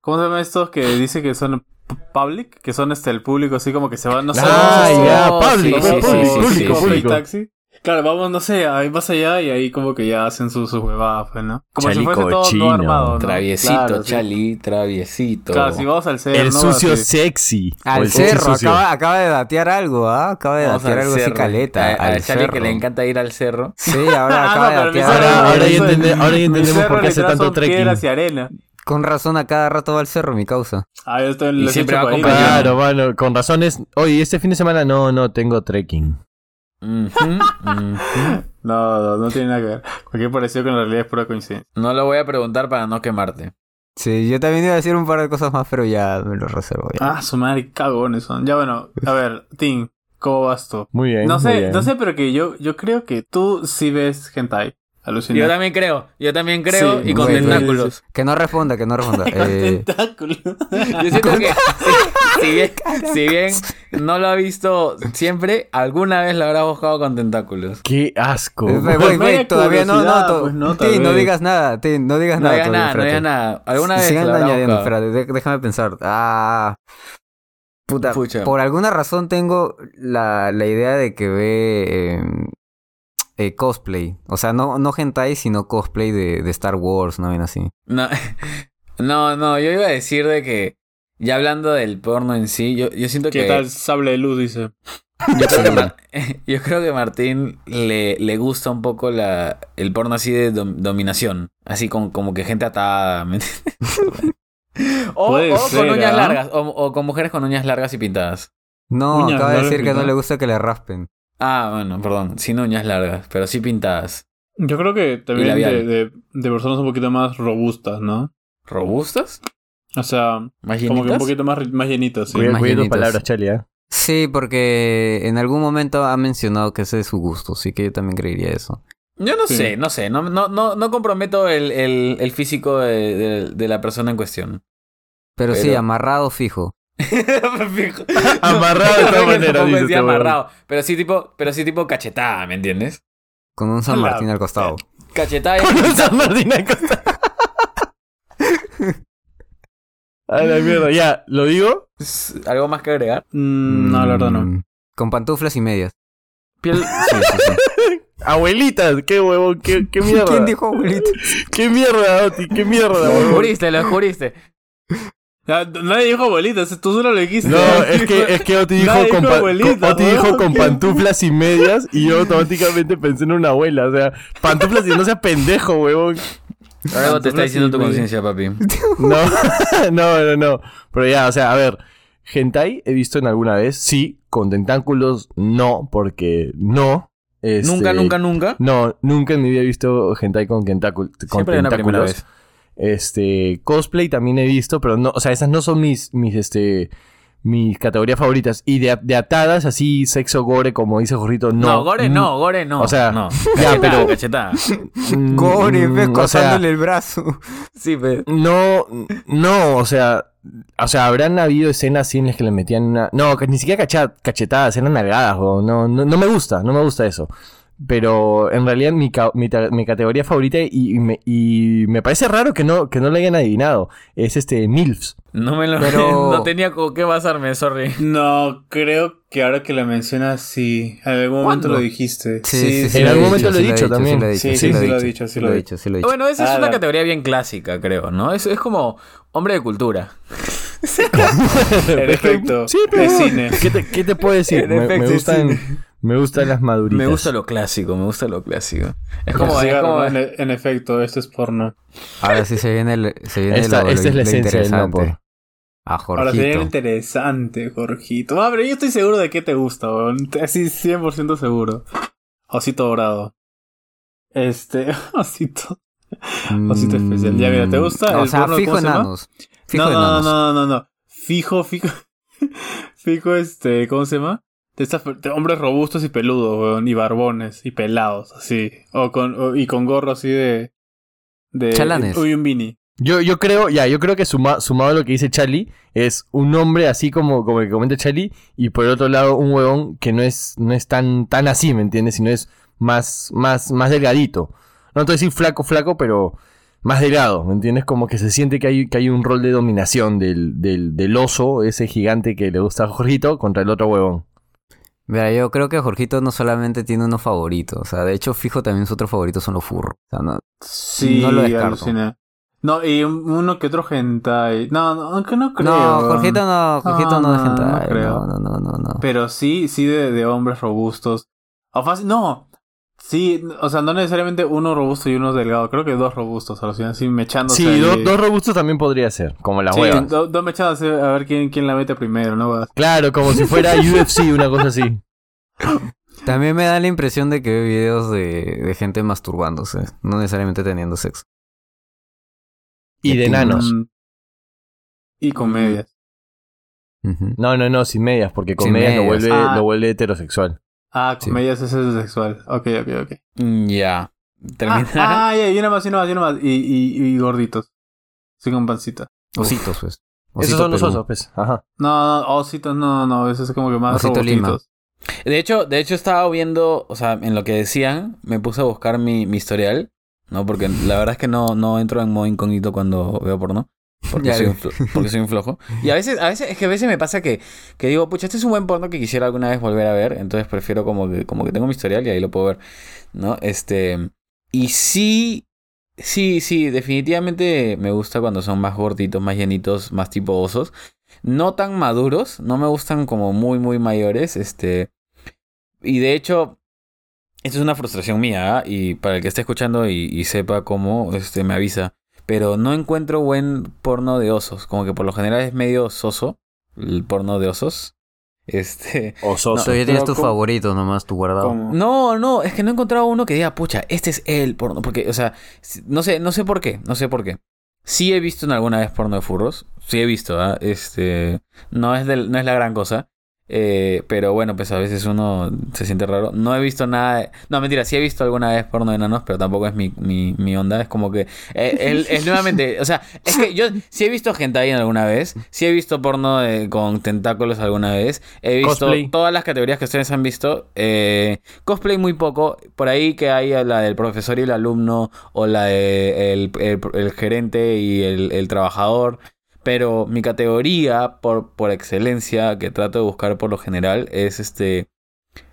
¿Cómo se llama estos que dice que son pu- public? Que son este el público así como que se van, no sé, Ah, ya, public, sí, sí, public, sí, público, sí, sí. público. taxi. Claro, vamos, no sé, ahí más allá y ahí como que ya hacen sus sus huevadas, pues, ¿no? Como Chali si fuese todo cochino. no armado, ¿no? Traviesito, Claro, sí. Chali, traviesito. Claro, si vamos al cerro, El ¿no? sucio Así. sexy. Al el cerro, sucio. acaba, acaba de datear algo, ¿ah? Acaba de Vamos datear al algo así cerro. caleta. A, a al Chali que le encanta ir al cerro. Sí, ahora [laughs] Ah, acaba no, de datear. Ahora, ahora ya, entende- ahora entendemos por qué hace tanto trekking. arena. Con razón a cada rato va al cerro, mi causa. Ah, yo estoy en Y siempre va. Claro, mano, con razones. Oye, este fin de semana no, no tengo trekking. No, no, no tiene nada que ver. Cualquier parecido con la realidad es pura coincidencia. No lo voy a preguntar para no quemarte. Sí, yo también iba a decir un par de cosas más, pero ya me lo reservo. Ya. Ah, su madre, cagones son. Ya bueno, a ver, Tim, ¿cómo vas tú? Muy bien. No muy sé, bien. no sé, pero que yo, yo creo que tú sí ves hentai. Yo Alucinante. también creo, yo también creo, Sí, y con güey, güey, tentáculos. Que no responda, que no responda. [laughs] Eh, Tentáculo. [laughs] Yo siento que si, si bien, si bien no lo ha visto siempre, alguna vez lo habrá buscado con tentáculos. Qué asco. eh, güey, media todavía no, no, to- pues, no, tal Ti, no digas nada, no digas No nada. digas todavía, nada, no digas nada. Alguna vez Sigan lo habrá añadiendo, buscado. espérate, de- déjame pensar. Ah. Puta, Pucha. por alguna razón tengo la, la idea de que ve eh, eh, cosplay. O sea, no, no hentai, sino cosplay de, de Star Wars, no ven así. No, [laughs] no, no, yo iba a decir de que, ya hablando del porno en sí, yo, yo siento ¿Qué que... tal sable de luz? Dice. Yo creo que, Mar- [laughs] yo creo que Martín le, le gusta un poco la, el porno así de dom- dominación. Así con, como que gente atada. [laughs] o Puede o ser, con uñas ¿ah? largas. O, o con mujeres con uñas largas y pintadas. No, Uñas acaba de decir que no le gusta que le raspen. Ah, bueno, perdón. Sin uñas largas, pero sí pintadas. Yo creo que también de, de, de personas un poquito más robustas, ¿no? ¿Robustas? O sea, ¿Más como que un llenitas? poquito más, más llenitos, sí. Más llenitos. palabras, Charlie. ¿eh? Sí, porque en algún momento ha mencionado que ese es su gusto, así que yo también creería eso. Yo no Sí. sé, no sé. No, no, no, no comprometo el, el, el físico de, de- de la persona en cuestión. Pero, sí, Pero- amarrado fijo. [laughs] [laughs] Amarrado de No, todas maneras, dice decía este amarrado. Pero sí tipo, pero sí tipo cachetada, ¿me entiendes? Con un San. Martín al costado. [laughs] Cachetada y San Martín Acosta. A la mierda, ya, ¿lo digo? ¿Algo más que agregar? Mm, no, la verdad no. Mm, Con pantuflas y medias. Piel... Sí, sí, sí. Abuelitas, qué huevón, qué, qué mierda. ¿Quién dijo abuelita? Qué mierda, Oti, qué mierda, Lo juriste, lo juriste. Ah, Nadie dijo abuelita, tú solo lo dijiste. No, [laughs] es que, es que Oti dijo, Nadie con, dijo pa- abuelita, con- Oti dijo con pantuflas y medias y yo [laughs] automáticamente pensé en una abuela. O sea, pantuflas y no seas pendejo, huevón. Algo te está diciendo tu conciencia, papi. [laughs] No, no, no, no. Pero ya, o sea, a ver. Hentai he visto en alguna vez, sí. Con tentáculos, no, porque no. Este, Nunca, nunca, nunca. No, nunca en mi vida he visto hentai con, tentáculo- con Siempre hay una primera tentáculos. vez. Este, cosplay también he visto, pero no, o sea, esas no son mis, mis, este, mis categorías favoritas. Y de, de atadas, así, sexo gore, como dice Jorrito, no. No, gore no, gore no. O sea, no. ya, Cachetada, pero- cachetada. Mm, Gore, mm, ve, o sea, el brazo. [laughs] Sí, pero... No, no, o sea, o sea, habrán habido escenas así en las que le metían una, no, ni siquiera cachetadas, eran nalgadas, o no, no, no me gusta, no me gusta eso. Pero en realidad mi, ca- mi, categoría favorita y, y me, y me parece raro que no, que no lo hayan adivinado es este MILFs. No me lo... Pero- [laughs] No tenía con qué basarme, sorry. No, creo que ahora que lo mencionas, sí. En algún momento ¿Cuándo? lo dijiste. Sí, sí, sí. En lo algún momento lo he dicho sí también. lo he Sí, dicho, sí, lo he sí lo he dicho, sí sí lo he dicho, sí lo he dicho. Bueno, esa es una la- categoría bien clásica, creo, ¿no? Es, es como hombre de cultura. [laughs] En efecto, Sí, de pero cine. ¿qué te, qué te puedo decir? [laughs] En Me, me efecto, gustan, me gustan las maduritas. Me gusta lo clásico, me gusta lo clásico. Es como... Sí, es como- en, en efecto, esto es porno. Ahora sí se viene, el, se viene Esta- lo, esta lo- es la lo esencia del no interesante. por. A Ahora sería Jorgito. interesante, Jorgito. Ah, pero yo estoy seguro de que te gusta, weón. Así 100% seguro. Osito dorado. Este, [laughs] osito. Osito especial. Ya, mira, ¿te gusta O el sea, porno? fijo ¿Cómo se llama? enanos. Fijo No, no, no, no, no, no. Fijo, fijo. [laughs] Fijo, este, ¿cómo se llama? De estas de hombres robustos y peludos, weón. Y barbones y pelados, así. O con, o- y con gorro así de. de Chalanes. Uy, un beanie. Yo, yo creo, ya, yo creo que suma- sumado a lo que dice Charlie, es un hombre así como, como el que comenta Charlie, y por el otro lado un huevón que no es, no es tan, tan así, ¿me entiendes? Sino es más, más, más delgadito. No te voy a decir flaco, flaco, pero más delgado, ¿me entiendes? Como que se siente que hay, que hay un rol de dominación del, del, del oso, ese gigante que le gusta a Jorgito, contra el otro huevón. Mira, yo creo que Jorgito no solamente tiene uno favorito, o sea, de hecho, fijo también su otro favorito son los furros. O sea, no, Sí, No lo descarto. No, y un- uno que otro hentai. No, no, aunque no creo. no, Jorgito no, Jorgito no, No, no, no entrar. creo. No, no, no, no, no. Pero sí, sí de, de hombres robustos. O fácil, no. Sí, o sea, no necesariamente uno robusto y uno delgado. Creo que dos robustos, así mechándose. Sí, ahí. do- dos robustos también podría ser, como las Sí, huevas. do- dos mechándose a ver quién, quién la mete primero, ¿no? Claro, como si fuera [laughs] UFC, una cosa así. También me da la impresión de que veo videos de, de gente masturbándose, no necesariamente teniendo sexo. Y de enanos. Mm. Y comedias. Ujú. No, no, no, sin medias, porque con Sin medias, lo medias. vuelve, Ah. lo vuelve heterosexual. Ah, Sí. comedias es sexual. Ok, ok, ok. Mm, Ya. Termina. Ah, ah, ya, y una más, y una más, y una más. Y, y, y gorditos. Sí, con pancita. Ositos, pues. Esos Osito son los osos, pues. Ajá. No, no, ositos, no, no, eso es como que más Osito Lima. De hecho, de hecho estaba viendo, o sea, en lo que decían, me puse a buscar mi, mi historial, ¿no? Porque la verdad es que no, no entro en modo incógnito cuando veo porno. Porque, soy un, porque soy un flojo. Y a veces, a veces, es que a veces me pasa que, que digo, pucha, este es un buen porno que quisiera alguna vez volver a ver. Entonces prefiero como que, como que tengo mi historial y ahí lo puedo ver. ¿No? Este. Y sí. Sí, sí, definitivamente me gusta cuando son más gorditos, más llenitos, más tipo osos. No tan maduros, no me gustan como muy, muy mayores. Este. Y de hecho, esto es una frustración mía, ¿ah? y para el que esté escuchando y, y sepa cómo, este, me avisa. Pero no encuentro buen porno de osos. Como que por lo general es medio soso el porno de osos. [laughs] Este. Ososo. Tú ya tienes Pero tus ¿cómo- favoritos nomás, tu guardado. ¿Cómo? No, no, es que no he encontrado uno que diga, pucha, este es el porno. Porque, o sea, no sé, no sé por qué, no sé por qué. Sí he visto en alguna vez porno de furros. Sí he visto, ¿ah? Este. No es, del, no es la gran cosa. Eh, pero bueno, pues a veces uno se siente raro. No he visto nada de... No, mentira, sí he visto alguna vez porno de enanos, pero tampoco es mi, mi, mi onda. Es como que... eh, es nuevamente... O sea, es que yo sí he visto hentai alguna vez. Sí he visto porno de- con tentáculos alguna vez. He visto Cosplay. todas las categorías que ustedes han visto. Eh, cosplay muy poco. Por ahí que hay la del profesor y el alumno. O la del el, el gerente y el, el trabajador. Pero mi categoría por, por excelencia que trato de buscar por lo general es este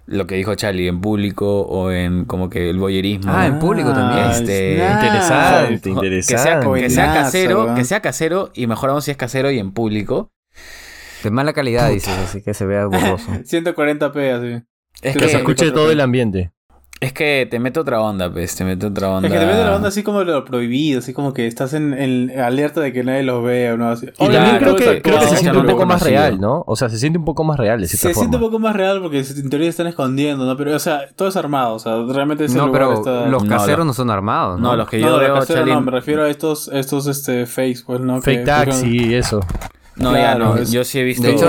lo que dijo Charlie en público o en como que el boyerismo. Ah, en público también. Este, Interesante, que sea, interesante. que sea casero, que sea casero y mejor aún si es casero y en público. De mala calidad, dices, así que se vea borroso. 140p [laughs] así. Es Que Que se escuche todo el ambiente. Es que te mete otra onda, pues, te mete otra onda. Es que depende de la onda así como lo prohibido, así como que estás en, en alerta de que nadie los vea o no así. Y Claro, también creo que, creo que se siente un no poco más real, ¿no? O sea, se siente un poco más real de cierta Se siente un poco más real porque en teoría están escondiendo, ¿no? Pero, o sea, todo es armado, o sea, realmente ese No, lugar pero está... los No, caseros los- no son armados, ¿no? No, los que no, yo de veo, casero Charlie, no, me refiero a estos, estos, este, fakes, pues, ¿no? Fake Que- taxi y eso. no, Claro, ya no, es- yo sí he visto De hecho,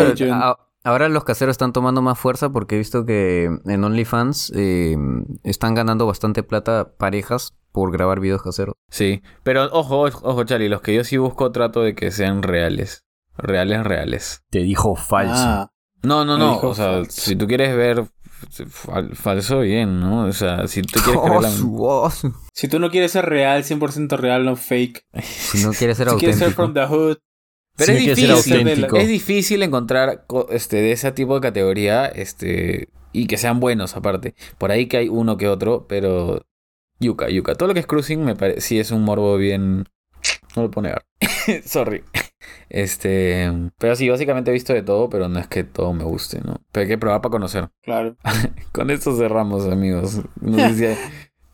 ahora los caseros están tomando más fuerza porque he visto que en OnlyFans eh, están ganando bastante plata parejas por grabar videos caseros. Sí, pero ojo, ojo, Charlie, los que yo sí busco trato de que sean reales. Reales, reales. Te dijo falso. Ah, No, no, no. O sea, falso. si tú quieres ver fal- falso, bien, ¿no? O sea, si tú quieres creer [laughs] Oh, la... su voz. si tú no quieres ser real, 100% real, no fake. Si no quieres ser si quieres ser auténtico. from the hood, Pero es difícil. Es difícil encontrar co- este de ese tipo de categoría, este y que sean buenos aparte. Por ahí que hay uno que otro, pero yuca, yuca. Todo lo que es cruising me parece sí es un morbo bien no lo puedo negar. [laughs] Sorry. Este, pero sí, básicamente he visto de todo, pero no es que todo me guste, ¿no? Pero hay que probar para conocer. claro. [laughs] Con esto cerramos, amigos. No sé si hay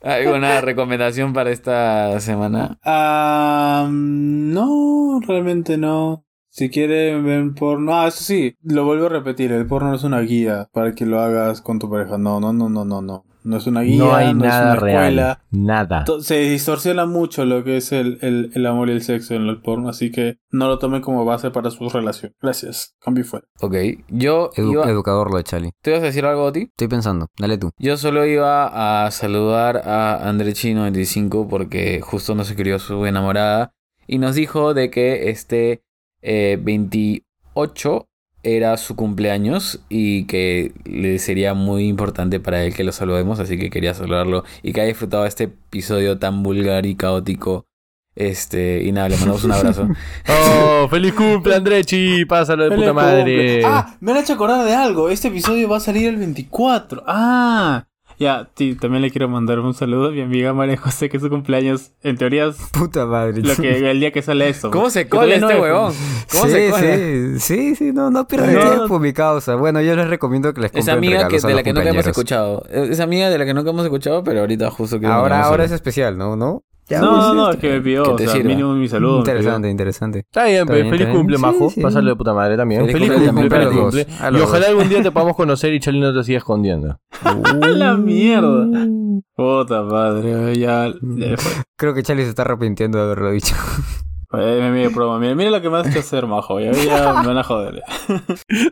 alguna [laughs] recomendación para esta semana. Ah, no, realmente no. Si quieren ver porno, ah, eso sí, lo vuelvo a repetir, el porno no es una guía para que lo hagas con tu pareja. No, no, no, no, no, no. No es una guía, no hay es nada una real. escuela. Nada. To- Se distorsiona mucho lo que es el, el, el amor y el sexo en el porno, así que no lo tomen como base para su relación. Gracias. Cambio fuera. Ok, yo Edu- iba... Educador lo de Charlie. ¿Te ibas a decir algo, Oti? Estoy pensando. Dale tú. Yo solo iba a saludar a Andrechi95 porque justo nos escribió su enamorada y nos dijo de que este eh, 28 era su cumpleaños y que le sería muy importante para él que lo saludemos, así que quería saludarlo y que haya disfrutado este episodio tan vulgar y caótico Este, y nada, le mandamos un abrazo. [laughs] Oh, feliz cumple, Andrechi. Pásalo de puta madre. cumple. Ah, me han hecho acordar de algo. Este episodio va a salir el 24. Ah. Ya, sí, también le quiero mandar un saludo a mi amiga María José, que es su cumpleaños. En teoría es Puta madre. lo que, el día que sale eso. ¿Cómo se cola no este es- huevón? ¿Cómo sí, se cola? sí, sí, sí, no, no pierdan No. tiempo, mi causa. Bueno, yo les recomiendo que les Es compren amiga que, de la que nunca hemos escuchado. Es amiga de la que nunca hemos escuchado, pero ahorita justo que Ahora, ahora es especial, ¿no? ¿No? Ya, No, pues, no, no, es que me pidió. que o te sea, sirva. mínimo mi saludo. Interesante, interesante. Está bien, Está bien, feliz cumple, Majo. sí. Pásalo de puta madre también. Feliz Feliz, cumple feliz cumple. los a Y los ojalá dos. algún día te [laughs] podamos conocer y Charlie no te siga escondiendo. [laughs] ¡A la mierda! Puta madre, ya, ya fue. Creo que Charlie se está arrepintiendo de haberlo dicho. Eh, me mira, broma. Mira, mira lo que me has hecho hacer, majo. Ya, ya [laughs] me van a joder.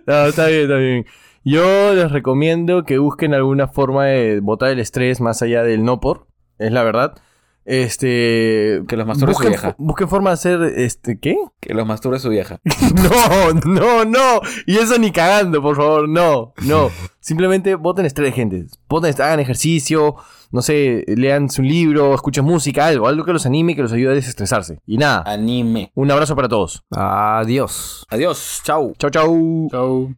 No, está bien, está bien. Yo les recomiendo que busquen alguna forma de botar el estrés más allá del no por. Es la verdad. Este. Que los masturbe su busquen, vieja. busquen forma de hacer. Este. ¿Qué? Que los masturbe su vieja. [laughs] No, no, no. Y eso ni cagando, por favor. No, no. Simplemente voten estrés, gente. Voten, hagan ejercicio. No sé, lean un libro, escuchen música, algo. Algo que los anime y que los ayude a desestresarse. Y nada. Anime. Un abrazo para todos. Adiós. Adiós. Chau. Chau, chau. Chau.